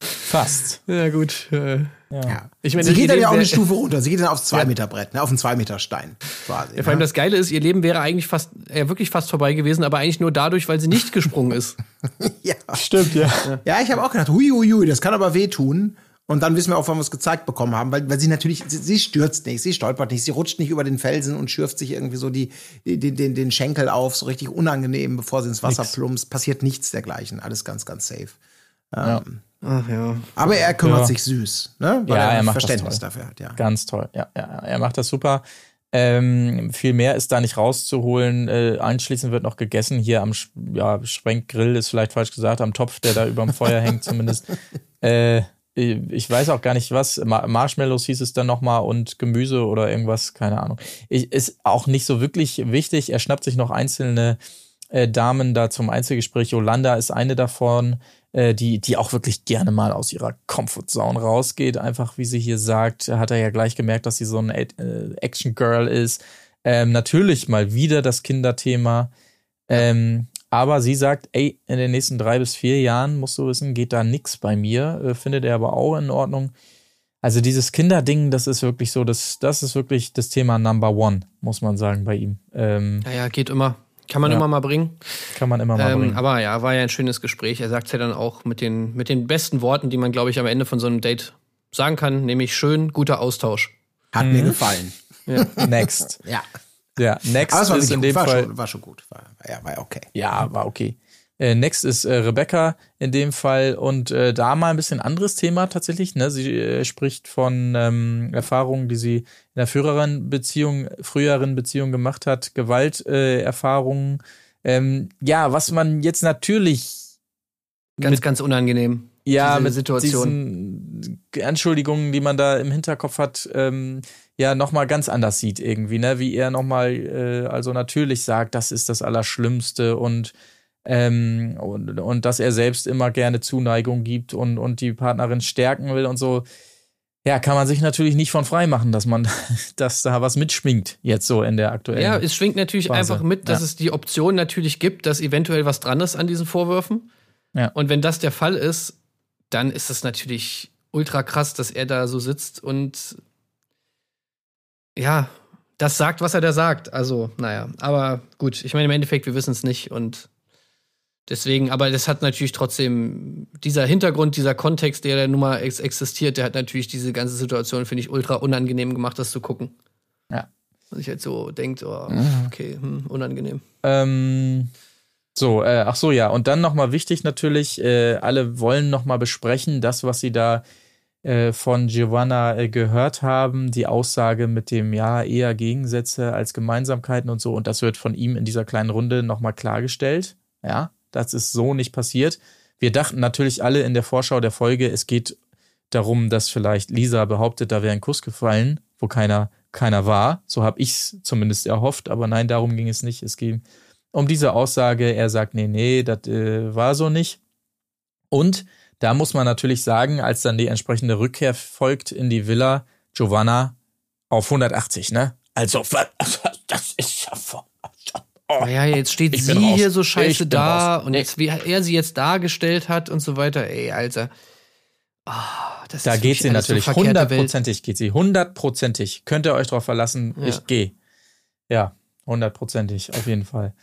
Fast. ja, gut. Äh, Ja. Ich meine, sie geht dann ja auch eine Stufe runter. Sie geht dann aufs zwei Ja. Meter Brett, ne? auf ein zwei Meter Stein quasi. Ja, vor allem ne? das Geile ist, ihr Leben wäre eigentlich fast, ja, wirklich fast vorbei gewesen, aber eigentlich nur dadurch, weil sie nicht gesprungen ist. ja. Stimmt, ja. ja, ich habe auch gedacht, hui, hui, hui, das kann aber wehtun. Und dann wissen wir auch, wann wir es gezeigt bekommen haben, weil, weil sie natürlich, sie, sie stürzt nicht, sie stolpert nicht, sie rutscht nicht über den Felsen und schürft sich irgendwie so die, die, den, den, den Schenkel auf, so richtig unangenehm, bevor sie ins Wasser Nix. plumpst. Passiert nichts dergleichen. Alles ganz, ganz safe. Ja. Ach ja. Aber er kümmert Ja. sich süß, ne? Weil Ja, er, er macht das Verständnis toll. dafür hat, ja. Ganz toll. Ja, ja, er macht das super. Ähm, viel mehr ist da nicht rauszuholen. Äh, anschließend wird noch gegessen. Hier am Sch- ja, Schwenkgrill ist vielleicht falsch gesagt, am Topf, der da überm Feuer hängt zumindest. Äh, ich weiß auch gar nicht was. Ma- Marshmallows hieß es dann nochmal und Gemüse oder irgendwas, keine Ahnung. Ich, ist auch nicht so wirklich wichtig. Er schnappt sich noch einzelne äh, Damen da zum Einzelgespräch. Yolanda ist eine davon. Äh, die, die auch wirklich gerne mal aus ihrer Comfortzone rausgeht. Einfach, wie sie hier sagt, hat er ja gleich gemerkt, dass sie so ein äh, Action-Girl ist. Ähm, natürlich mal wieder das Kinderthema. Ähm, aber sie sagt, ey, in den nächsten drei bis vier Jahren, musst du wissen, geht da nix bei mir. Äh, findet er aber auch in Ordnung. Also dieses Kinderding, das ist wirklich so, das, das ist wirklich das Thema Number One, muss man sagen, bei ihm. Ähm, Naja, geht immer. Kann man Ja. immer mal bringen. kann man immer mal Ähm, bringen. aber ja, war ja ein schönes Gespräch. Er sagt es ja dann auch mit den, mit den besten Worten, die man, glaube ich, am Ende von so einem Date sagen kann, nämlich schön, guter Austausch. Hat Mhm. mir gefallen. Next. Ja. Ja, next Aber ist in dem war, Fall. schon, war schon gut. War, ja, war ja okay. Ja, war okay. Äh, next ist äh, Rebecca in dem Fall und äh, da mal ein bisschen anderes Thema tatsächlich. Ne? Sie äh, spricht von ähm, Erfahrungen, die sie in der früheren Beziehung, früheren Beziehung gemacht hat, Gewalterfahrungen. Äh, ähm, ja, was man jetzt natürlich Ganz, Mit- ganz unangenehm. ja, diese mit Situation. diesen Anschuldigungen, die man da im Hinterkopf hat, ähm, ja, nochmal ganz anders sieht irgendwie, ne? Wie er nochmal, äh, also natürlich sagt, das ist das Allerschlimmste und, ähm, und, und dass er selbst immer gerne Zuneigung gibt und, und die Partnerin stärken will und so. Ja, kann man sich natürlich nicht von frei machen, dass man, dass da was mitschwingt, jetzt so in der aktuellen. Ja, es schwingt natürlich Phase. einfach mit, dass Ja. es die Option natürlich gibt, dass eventuell was dran ist an diesen Vorwürfen. Ja. Und wenn das der Fall ist, dann ist es natürlich ultra krass, dass er da so sitzt und ja, das sagt, was er da sagt. Also, naja, aber gut, ich meine, im Endeffekt, wir wissen es nicht und deswegen, aber das hat natürlich trotzdem, dieser Hintergrund, dieser Kontext, der da nun mal ex existiert, der hat natürlich diese ganze Situation, finde ich, ultra unangenehm gemacht, das zu gucken. Ja. Und ich halt so denkt, oh, okay, hm, unangenehm. Ähm, so, äh, ach so, ja. Und dann nochmal wichtig natürlich, äh, alle wollen nochmal besprechen, das, was sie da äh, von Giovanna äh, gehört haben, die Aussage mit dem, ja, eher Gegensätze als Gemeinsamkeiten und so. Und das wird von ihm in dieser kleinen Runde nochmal klargestellt. Ja, das ist so nicht passiert. Wir dachten natürlich alle in der Vorschau der Folge, es geht darum, dass vielleicht Lisa behauptet, da wäre ein Kuss gefallen, wo keiner, keiner war. So habe ich es zumindest erhofft, aber nein, darum ging es nicht. Es ging um diese Aussage. Er sagt, nee, nee, das äh, war so nicht. Und da muss man natürlich sagen, als dann die entsprechende Rückkehr folgt in die Villa, Giovanna auf 180, ne? Also, das ist ja voll. Oh, Naja, jetzt steht sie raus. hier so scheiße da raus. und jetzt, wie er sie jetzt dargestellt hat und so weiter. Ey, Alter. Das Da geht sie natürlich hundertprozentig, geht sie hundertprozentig. Könnt ihr euch drauf verlassen, Ja. ich gehe. Ja, hundertprozentig, auf jeden Fall.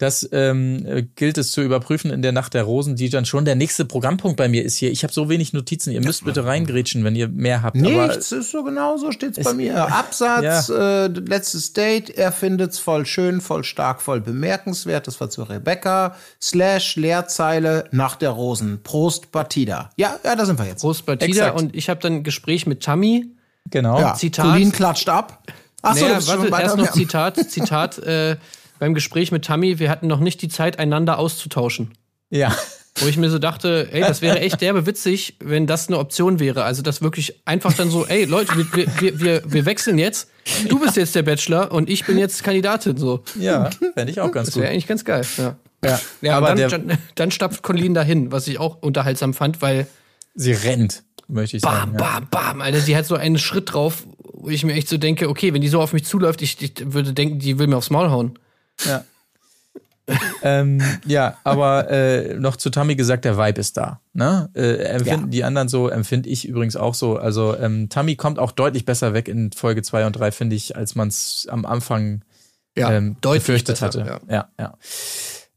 Das ähm, äh, gilt es zu überprüfen in der Nacht der Rosen, die dann schon der nächste Programmpunkt bei mir ist hier. Ich habe so wenig Notizen, ihr müsst bitte reingrätschen, wenn ihr mehr habt. Aber Nichts, ist so genau so steht's Es- bei mir. Absatz, äh, letztes Date, er findet's voll schön, voll stark, voll bemerkenswert. Das war zu Rebecca. Slash, Leerzeile, nach der Rosen. Prost, Batida. Ja, ja, da sind wir jetzt. Prost Batida Exakt. und ich habe dann ein Gespräch mit Tammy. genau. ja, Zitat. Colin klatscht ab. Achso, naja, das ist warte, schon weiter. erst noch Ja. Zitat, Zitat, äh, beim Gespräch mit Tammy, wir hatten noch nicht die Zeit, einander auszutauschen. Ja. Wo ich mir so dachte, ey, das wäre echt derbe witzig, wenn das eine Option wäre. Also das wirklich einfach dann so, ey, Leute, wir, wir- wir, wir, wechseln jetzt. Du bist jetzt der Bachelor und ich bin jetzt Kandidatin. So. Ja, fände ich auch ganz Das gut. wäre eigentlich ganz geil. Ja. Ja, Ja, aber dann, dann, dann stapft Colleen dahin, was ich auch unterhaltsam fand, weil sie rennt, möchte ich sagen. bam, ja. bam, bam, Alter, die hat so einen Schritt drauf, wo ich mir echt so denke, okay, wenn die so auf mich zuläuft, ich, ich würde denken, die will mir aufs Maul hauen. Ja. ähm, ja, aber äh, noch zu Tommy gesagt, der Vibe ist da. Ne? Äh, empfinden Ja. die anderen so, empfinde ich übrigens auch so. Also ähm, Tommy kommt auch deutlich besser weg in Folge 2 und 3, finde ich, als man es am Anfang ähm, befürchtet besser, hatte. Ja, ja.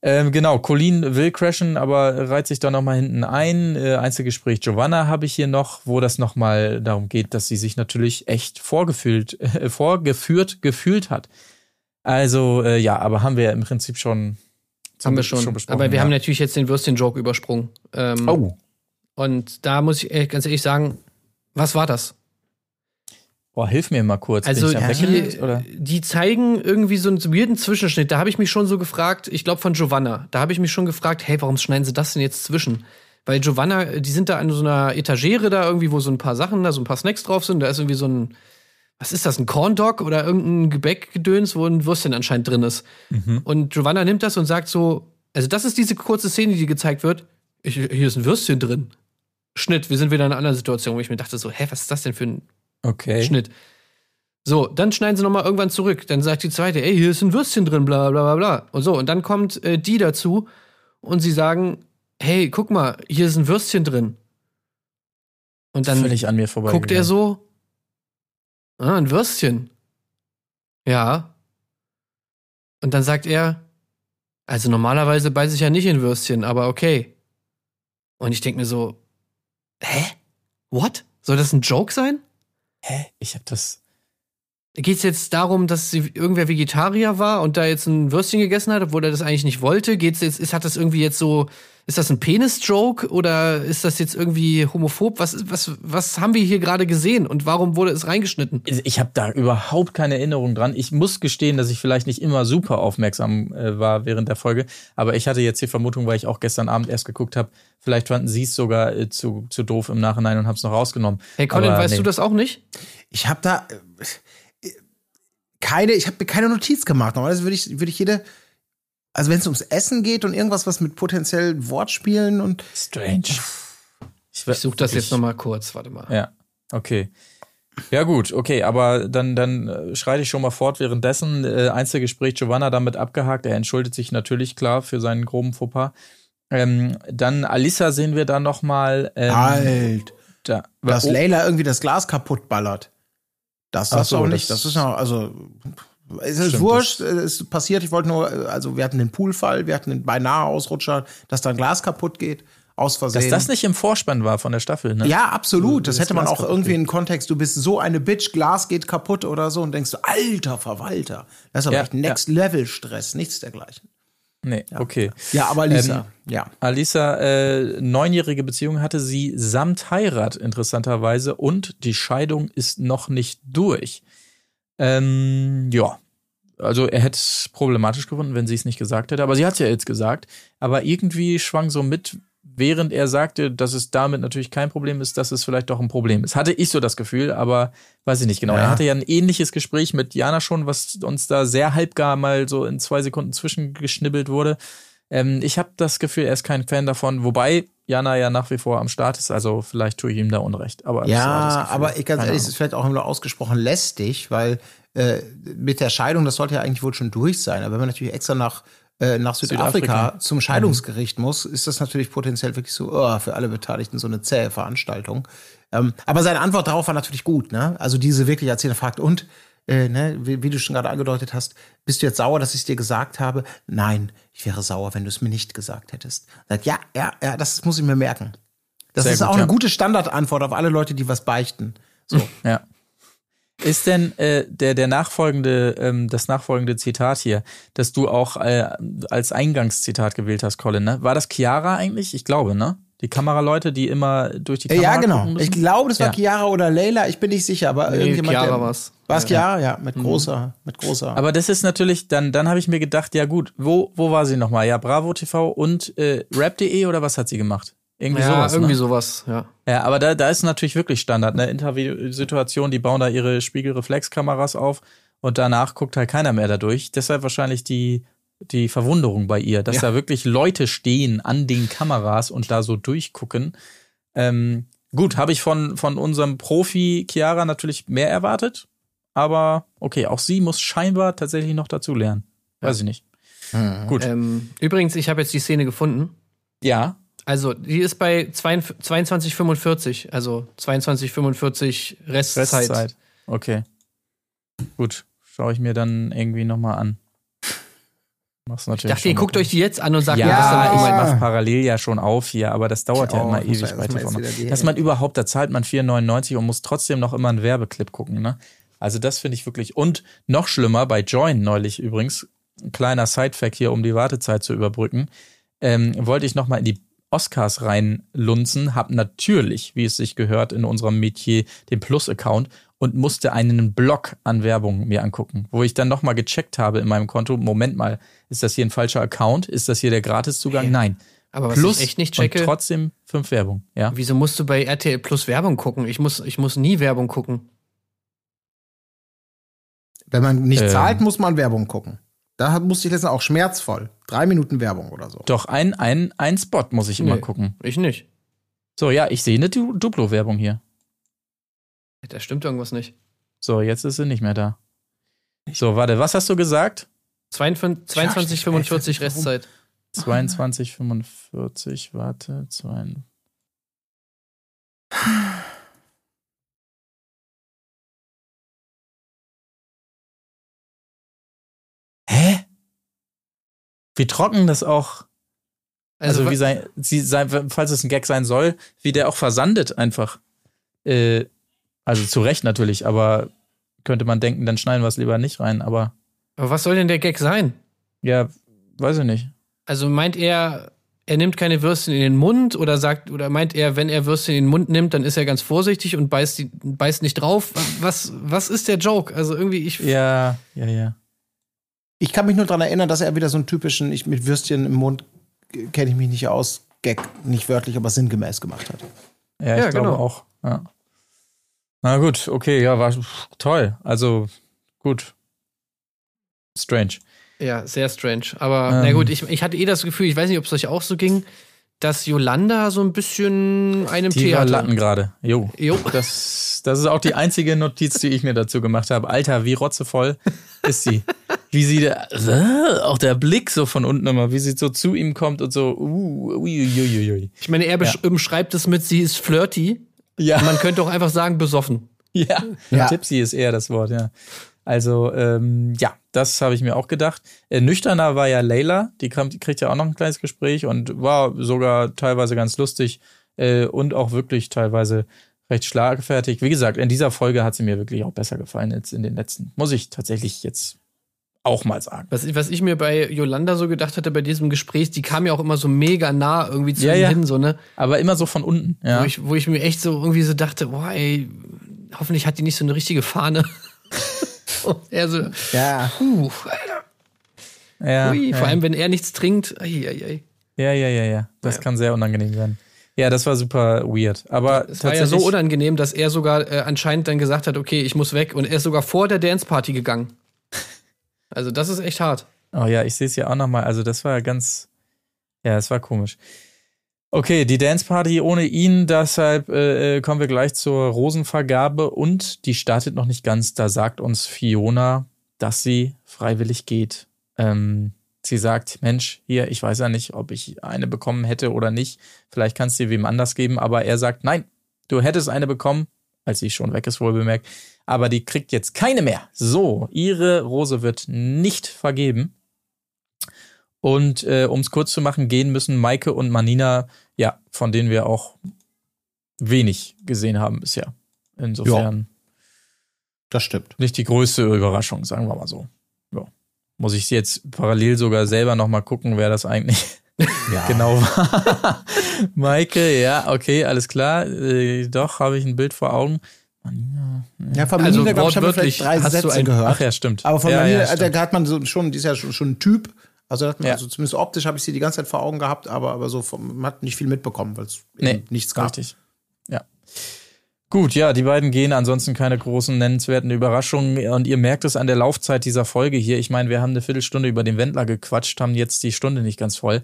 Ähm, genau, Colleen will crashen, aber reiht sich da nochmal hinten ein. Äh, Einzelgespräch Giovanna habe ich hier noch, wo das nochmal darum geht, dass sie sich natürlich echt vorgefühlt, äh, vorgeführt gefühlt hat. Also, äh, ja, aber haben wir im Prinzip schon, Haben wir schon. besprochen. aber wir ja. haben natürlich jetzt den Würstchen-Joke übersprungen. Ähm, Oh, Und da muss ich ganz ehrlich sagen, was war das? boah, hilf mir mal kurz. Also da die, oder? die zeigen irgendwie so einen weirden Zwischenschnitt. Da habe ich mich schon so gefragt, ich glaube von Giovanna, da habe ich mich schon gefragt, hey, warum schneiden sie das denn jetzt zwischen? Weil Giovanna, die sind da an so einer Etagere da irgendwie, wo so ein paar Sachen, da so ein paar Snacks drauf sind. Da ist irgendwie so ein, was ist das, ein Corn Dog oder irgendein Gebäckgedöns, wo ein Würstchen anscheinend drin ist. Und Giovanna nimmt das und sagt so, also das ist diese kurze Szene, die gezeigt wird. ich, hier ist ein Würstchen drin. Schnitt, wir sind wieder in einer anderen Situation, wo ich mir dachte so, hä, was ist das denn für ein Okay. Schnitt? So, dann schneiden sie nochmal irgendwann zurück. Dann sagt die zweite, ey, hier ist ein Würstchen drin, bla bla bla bla. Und so, und dann kommt äh, die dazu und sie sagen, hey, guck mal, hier ist ein Würstchen drin. Und dann guckt er so, ah, ein Würstchen. Ja. Und dann sagt er, also normalerweise beiße ich ja nicht in Würstchen, aber okay. Und ich denke mir so, hä? What? Soll das ein Joke sein? Hä? Ich hab das. Geht es jetzt darum, dass sie irgendwer Vegetarier war und da jetzt ein Würstchen gegessen hat, obwohl er das eigentlich nicht wollte? Geht's jetzt, ist, hat das irgendwie jetzt so, ist das ein Penis-Joke oder ist das jetzt irgendwie homophob? Was, was, was haben wir hier gerade gesehen und warum wurde es reingeschnitten? Ich habe da überhaupt keine Erinnerung dran. Ich muss gestehen, dass ich vielleicht nicht immer super aufmerksam äh, war während der Folge. Aber ich hatte jetzt die Vermutung, weil ich auch gestern Abend erst geguckt habe, vielleicht fanden sie es sogar äh, zu, zu doof im Nachhinein und haben es noch rausgenommen. Hey Colin, Aber weißt nee. du das auch nicht? Ich habe da äh, keine, ich habe mir keine Notiz gemacht. Normalerweise würde ich, würde ich jede, also wenn es ums Essen geht und irgendwas, was mit potenziellen Wortspielen und Strange. Ich, Ich suche das jetzt nochmal kurz, warte mal. Ja, okay. Ja gut, okay, aber dann, dann äh, schreite ich schon mal fort. Währenddessen äh, Einzelgespräch Giovanna damit abgehakt. Er entschuldigt sich natürlich klar für seinen groben Fauxpas. Ähm, dann Alissa sehen wir dann noch mal. Ähm, halt, da, dass oh, Layla irgendwie das Glas kaputt ballert. Das Ach du so, auch nicht. das- Das, ist noch, also es ist Stimmt, wurscht, es ist passiert. Ich wollte nur, also wir hatten den Poolfall, wir hatten den beinahe Ausrutscher, dass da ein Glas kaputt geht, aus Versehen. dass das nicht im Vorspann war von der Staffel, ne? Ja, absolut. Das das hätte man Glas auch kaputt irgendwie geht. in Kontext. Du bist so eine Bitch, Glas geht kaputt oder so und denkst du, alter Verwalter. Das ist aber Ja, echt Next Level Stress, nichts dergleichen. Nee, okay. Ja, aber Lisa, Ähm, ja. Alisa äh, neunjährige Beziehung hatte sie samt Heirat interessanterweise und die Scheidung ist noch nicht durch. Ähm, ja, also er hätte es problematisch gefunden, wenn sie es nicht gesagt hätte, aber sie hat es ja jetzt gesagt. Aber irgendwie schwang so mit, während er sagte, dass es damit natürlich kein Problem ist, dass es vielleicht doch ein Problem ist. Hatte ich so das Gefühl, aber weiß ich nicht genau. Ja. Er hatte ja ein ähnliches Gespräch mit Jana schon, was uns da sehr halbgar mal so in zwei Sekunden zwischengeschnibbelt wurde. Ähm, ich habe das Gefühl, er ist kein Fan davon, wobei Jana ja nach wie vor am Start ist, also vielleicht tue ich ihm da Unrecht. Aber Ja, aber ich ganz ehrlich, es ist vielleicht auch nur ausgesprochen lästig, weil äh, mit der Scheidung, das sollte ja eigentlich wohl schon durch sein. Aber wenn man natürlich extra nach, äh, nach Südafrika, Südafrika. zum Scheidungsgericht muss, ist das natürlich potenziell wirklich so oh, für alle Beteiligten so eine zähe Veranstaltung. Ähm, aber seine Antwort darauf war natürlich gut, ne? Also diese wirklich erzählte fragt und äh, ne, wie, wie du schon gerade angedeutet hast, bist du jetzt sauer, dass ich es dir gesagt habe? Nein, ich wäre sauer, wenn du es mir nicht gesagt hättest. Sagt, ja, ja, ja, das muss ich mir merken. Das Sehr ist gut, auch eine ja. gute Standardantwort auf alle Leute, die was beichten. So. Ja. Ist denn äh, der, der nachfolgende, ähm, das nachfolgende Zitat hier, das du auch äh, als Eingangszitat gewählt hast, Colin, ne? War das Chiara eigentlich? Ich glaube, ne? Die Kameraleute, die immer durch die Äh, Kamera Ja, genau. Ich glaube, das war Ja. Chiara oder Leila, ich bin nicht sicher, aber Nee, irgendjemand. Chiara der- war's. War's Ja. Chiara? Ja, mit großer, mit großer. Aber das ist natürlich, dann, dann habe ich mir gedacht, ja gut, wo, wo war sie nochmal? Ja, Bravo TV und äh, Rap.de oder was hat sie gemacht? Irgendwie Ja, sowas. irgendwie ne? sowas, ja. Ja, aber da, da ist natürlich wirklich Standard, ne? Interviewsituation, die bauen da ihre Spiegelreflexkameras auf und danach guckt halt keiner mehr da durch. Deshalb wahrscheinlich die, die Verwunderung bei ihr, dass Ja. da wirklich Leute stehen an den Kameras und da so durchgucken. Ähm, gut, habe ich von, von unserem Profi Chiara natürlich mehr erwartet, aber okay, auch sie muss scheinbar tatsächlich noch dazu lernen. Weiß ich nicht. Gut. Ähm, übrigens, ich habe jetzt die Szene gefunden. Ja, Also, die ist bei 22,45, also 22,45 Restzeit. Restzeit. Okay. Gut, schaue ich mir dann irgendwie nochmal an. Mach's Ich natürlich dachte, ihr guckt euch die jetzt an und sagt, Ja, dann ich auch mal. mach parallel ja schon auf hier, aber das dauert Ich ja auch. immer Ich ewig ja bei TV. Dass man überhaupt, da zahlt man 4,99 und muss trotzdem noch immer einen Werbeclip gucken, ne? Also das finde ich wirklich. Und noch schlimmer, bei Join neulich übrigens, ein kleiner Sidefact hier, um die Wartezeit zu überbrücken, ähm, wollte ich nochmal in die Oscars reinlunzen, hab natürlich, wie es sich gehört, in unserem Metier den Plus-Account und musste einen Block an Werbung mir angucken, wo ich dann nochmal gecheckt habe in meinem Konto, Moment mal, ist das hier ein falscher Account? Ist das hier der Gratiszugang? Nein. Aber was Plus ich echt nicht und checke, trotzdem fünf Werbung, ja. wieso musst du bei RTL Plus Werbung gucken? Ich muss, ich muss nie Werbung gucken. Wenn man nicht Ähm. zahlt, muss man Werbung gucken. Da musste ich letztens auch schmerzvoll. Drei Minuten Werbung oder so. Doch, ein, ein, ein Spot muss ich immer Nee. gucken. Ich nicht. So, ja, ich sehe eine Du- Duplo-Werbung hier. Da stimmt irgendwas nicht. So, jetzt ist sie nicht mehr da. So, warte, was hast du gesagt? 22, 22 45 warum? Restzeit. 22, 45, warte, 2. Wie trocken das auch, also, wa- wie sein, sie sein, falls es ein Gag sein soll, wie der auch versandet einfach. Äh, also zu Recht natürlich, aber könnte man denken, dann schneiden wir es lieber nicht rein, aber aber was soll denn der Gag sein? ja, weiß ich nicht. Also meint er, er nimmt keine Würstchen in den Mund oder sagt, oder meint er, wenn er Würstchen in den Mund nimmt, dann ist er ganz vorsichtig und beißt, die, beißt nicht drauf? Was, was ist der Joke? Also irgendwie, ich. Ja, ja, ja. Ich kann mich nur daran erinnern, dass er wieder so einen typischen, ich mit Würstchen im Mund kenne ich mich nicht aus, Gag, nicht wörtlich, aber sinngemäß gemacht hat. Ja, ich Ja, glaube genau. auch. Ja. Na gut, okay, ja, war toll. Also gut. Strange. Ja, sehr strange. Aber Ähm. na gut, ich, ich hatte eh das Gefühl, ich weiß nicht, ob es euch auch so ging, dass Yolanda so ein bisschen einem Die Tee hatte. Latten gerade. Jo. Jo. Das, das ist auch die einzige Notiz, die ich mir dazu gemacht habe. Alter, wie rotzevoll ist sie. Wie sie, da, auch der Blick so von unten immer, wie sie so zu ihm kommt und so, uh, uiuiuiui. Ich meine, er besch- umschreibt es mit, sie ist flirty. Ja. Man könnte auch einfach sagen, besoffen. Ja, Ja. Tipsy ist eher das Wort, ja. Also, ähm, ja, das habe ich mir auch gedacht. Äh, nüchterner war ja Layla, die, kam, die kriegt ja auch noch ein kleines Gespräch und war sogar teilweise ganz lustig äh, und auch wirklich teilweise recht schlagfertig. Wie gesagt, in dieser Folge hat sie mir wirklich auch besser gefallen als in den letzten. Muss ich tatsächlich jetzt auch mal sagen. Was, ich- was ich mir bei Yolanda so gedacht hatte bei diesem Gespräch, die kam ja auch immer so mega nah irgendwie zu Ja, ihm ja. hin, so, ne? Aber immer so von unten, ja. Wo, ich, wo ich mir echt so irgendwie so dachte, boah, ey, hoffentlich hat die nicht so eine richtige Fahne. Er so, Ja. puh, ja, ui, ja. vor allem wenn er nichts trinkt. Ei, ei, ei. Ja, ja, ja, ja. Das Ja. kann sehr unangenehm werden. Ja, das war super weird. Aber Es war ja so unangenehm, dass er sogar äh, anscheinend dann gesagt hat, okay, ich muss weg. Und er ist sogar vor der Danceparty gegangen. Also das ist echt hart. Oh ja, ich sehe es ja auch nochmal. Also das war ganz, ja, es war komisch. Okay, die Dance Party ohne ihn, deshalb äh, äh, kommen wir gleich zur Rosenvergabe und die startet noch nicht ganz. Da sagt uns Fiona, dass sie freiwillig geht. Ähm, sie sagt, Mensch, hier, ich weiß ja nicht, ob ich eine bekommen hätte oder nicht. Vielleicht kannst du sie wem anders geben, aber er sagt, nein, du hättest eine bekommen, als sie schon weg ist, wohl bemerkt. Aber die kriegt jetzt keine mehr. So, ihre Rose wird nicht vergeben. Und äh, um es kurz zu machen, gehen müssen Maike und Manina, ja, von denen wir auch wenig gesehen haben bisher. Insofern Das stimmt. nicht die größte Überraschung, sagen wir mal so. Ja. Muss ich jetzt parallel sogar selber noch mal gucken, wer das eigentlich Ja. genau war. Maike, ja, okay, alles klar. Äh, doch, habe ich ein Bild vor Augen. Manina. Ja, von Also Melina, glaube ich, haben wir vielleicht drei hast du Sätze ein- gehört. Ach ja, stimmt. Aber von ja, Melina, ja, stimmt. da hat man so schon, die ist ja schon, schon ein Typ. Also, Ja. also zumindest optisch habe ich sie die ganze Zeit vor Augen gehabt, aber, aber so vom, man hat nicht viel mitbekommen, weil es Nee, nichts gab. Richtig. Ja. Gut, ja, die beiden gehen, ansonsten keine großen nennenswerten Überraschungen. Und ihr merkt es an der Laufzeit dieser Folge hier. Ich meine, wir haben eine Viertelstunde über den Wendler gequatscht, haben jetzt die Stunde nicht ganz voll.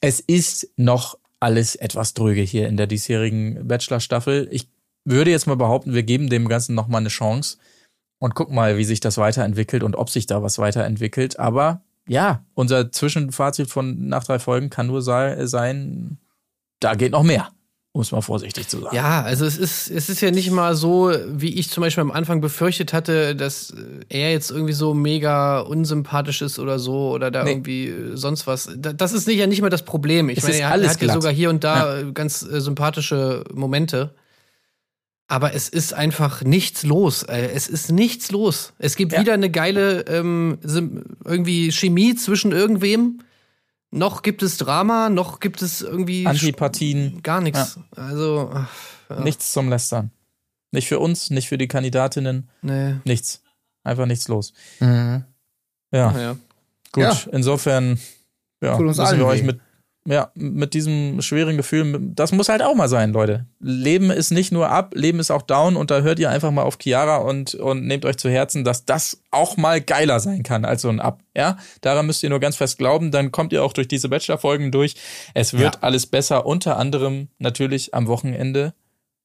Es ist noch alles etwas dröge hier in der diesjährigen Bachelor-Staffel. Ich würde jetzt mal behaupten, wir geben dem Ganzen noch mal eine Chance und gucken mal, wie sich das weiterentwickelt und ob sich da was weiterentwickelt. Aber ja, unser Zwischenfazit von nach drei Folgen kann nur sei, sein, da geht noch mehr, um es mal vorsichtig zu sagen. Ja, also es ist, es ist ja nicht mal so, wie ich zum Beispiel am Anfang befürchtet hatte, dass er jetzt irgendwie so mega unsympathisch ist oder so oder da Nee. irgendwie äh, sonst was. Da- Das ist nicht, ja nicht mal das Problem. Ich Es meine, er hat, alles er hat ja sogar hier und da äh, ganz äh, sympathische Momente. Aber es ist einfach nichts los. Äh, Es ist nichts los. Es gibt Ja. wieder eine geile ähm, irgendwie Chemie zwischen irgendwem. Noch gibt es Drama, noch gibt es irgendwie Antipathien, gar nichts. Also, ach, ja. nichts zum Lästern. Nicht für uns, nicht für die Kandidatinnen, nee. nichts. Einfach nichts los. Mhm. Ja, gut. Ja. Insofern ja, Tut uns müssen wir euch mit ja, mit diesem schweren Gefühl, das muss halt auch mal sein, Leute. Leben ist nicht nur up, Leben ist auch down und da hört ihr einfach mal auf Chiara und, und nehmt euch zu Herzen, dass das auch mal geiler sein kann als so ein Up. Ja, daran müsst ihr nur ganz fest glauben, dann kommt ihr auch durch diese Bachelor-Folgen durch. Es wird Ja. alles besser, unter anderem natürlich am Wochenende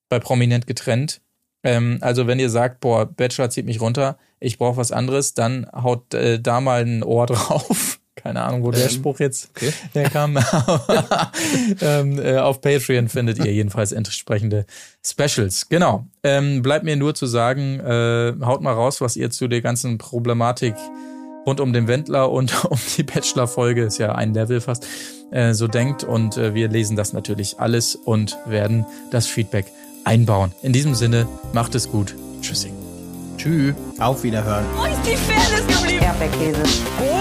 bei Prominent getrennt. Ähm, also wenn ihr sagt, boah, Bachelor zieht mich runter, ich brauche was anderes, dann haut äh, da mal ein Ohr drauf. Keine Ahnung, wo der Spruch jetzt okay. herkam. Aber, ähm, äh, auf Patreon findet ihr jedenfalls entsprechende Specials. Genau. Ähm, bleibt mir nur zu sagen, äh, haut mal raus, was ihr zu der ganzen Problematik rund um den Wendler und um die Bachelor-Folge, ist ja ein Level fast, äh, so denkt. Und äh, wir lesen das natürlich alles und werden das Feedback einbauen. In diesem Sinne, macht es gut. Tschüssing. Tschüss. Auf Wiederhören. Wo ist die Fairness geblieben? Erdbeerkäse. Gold,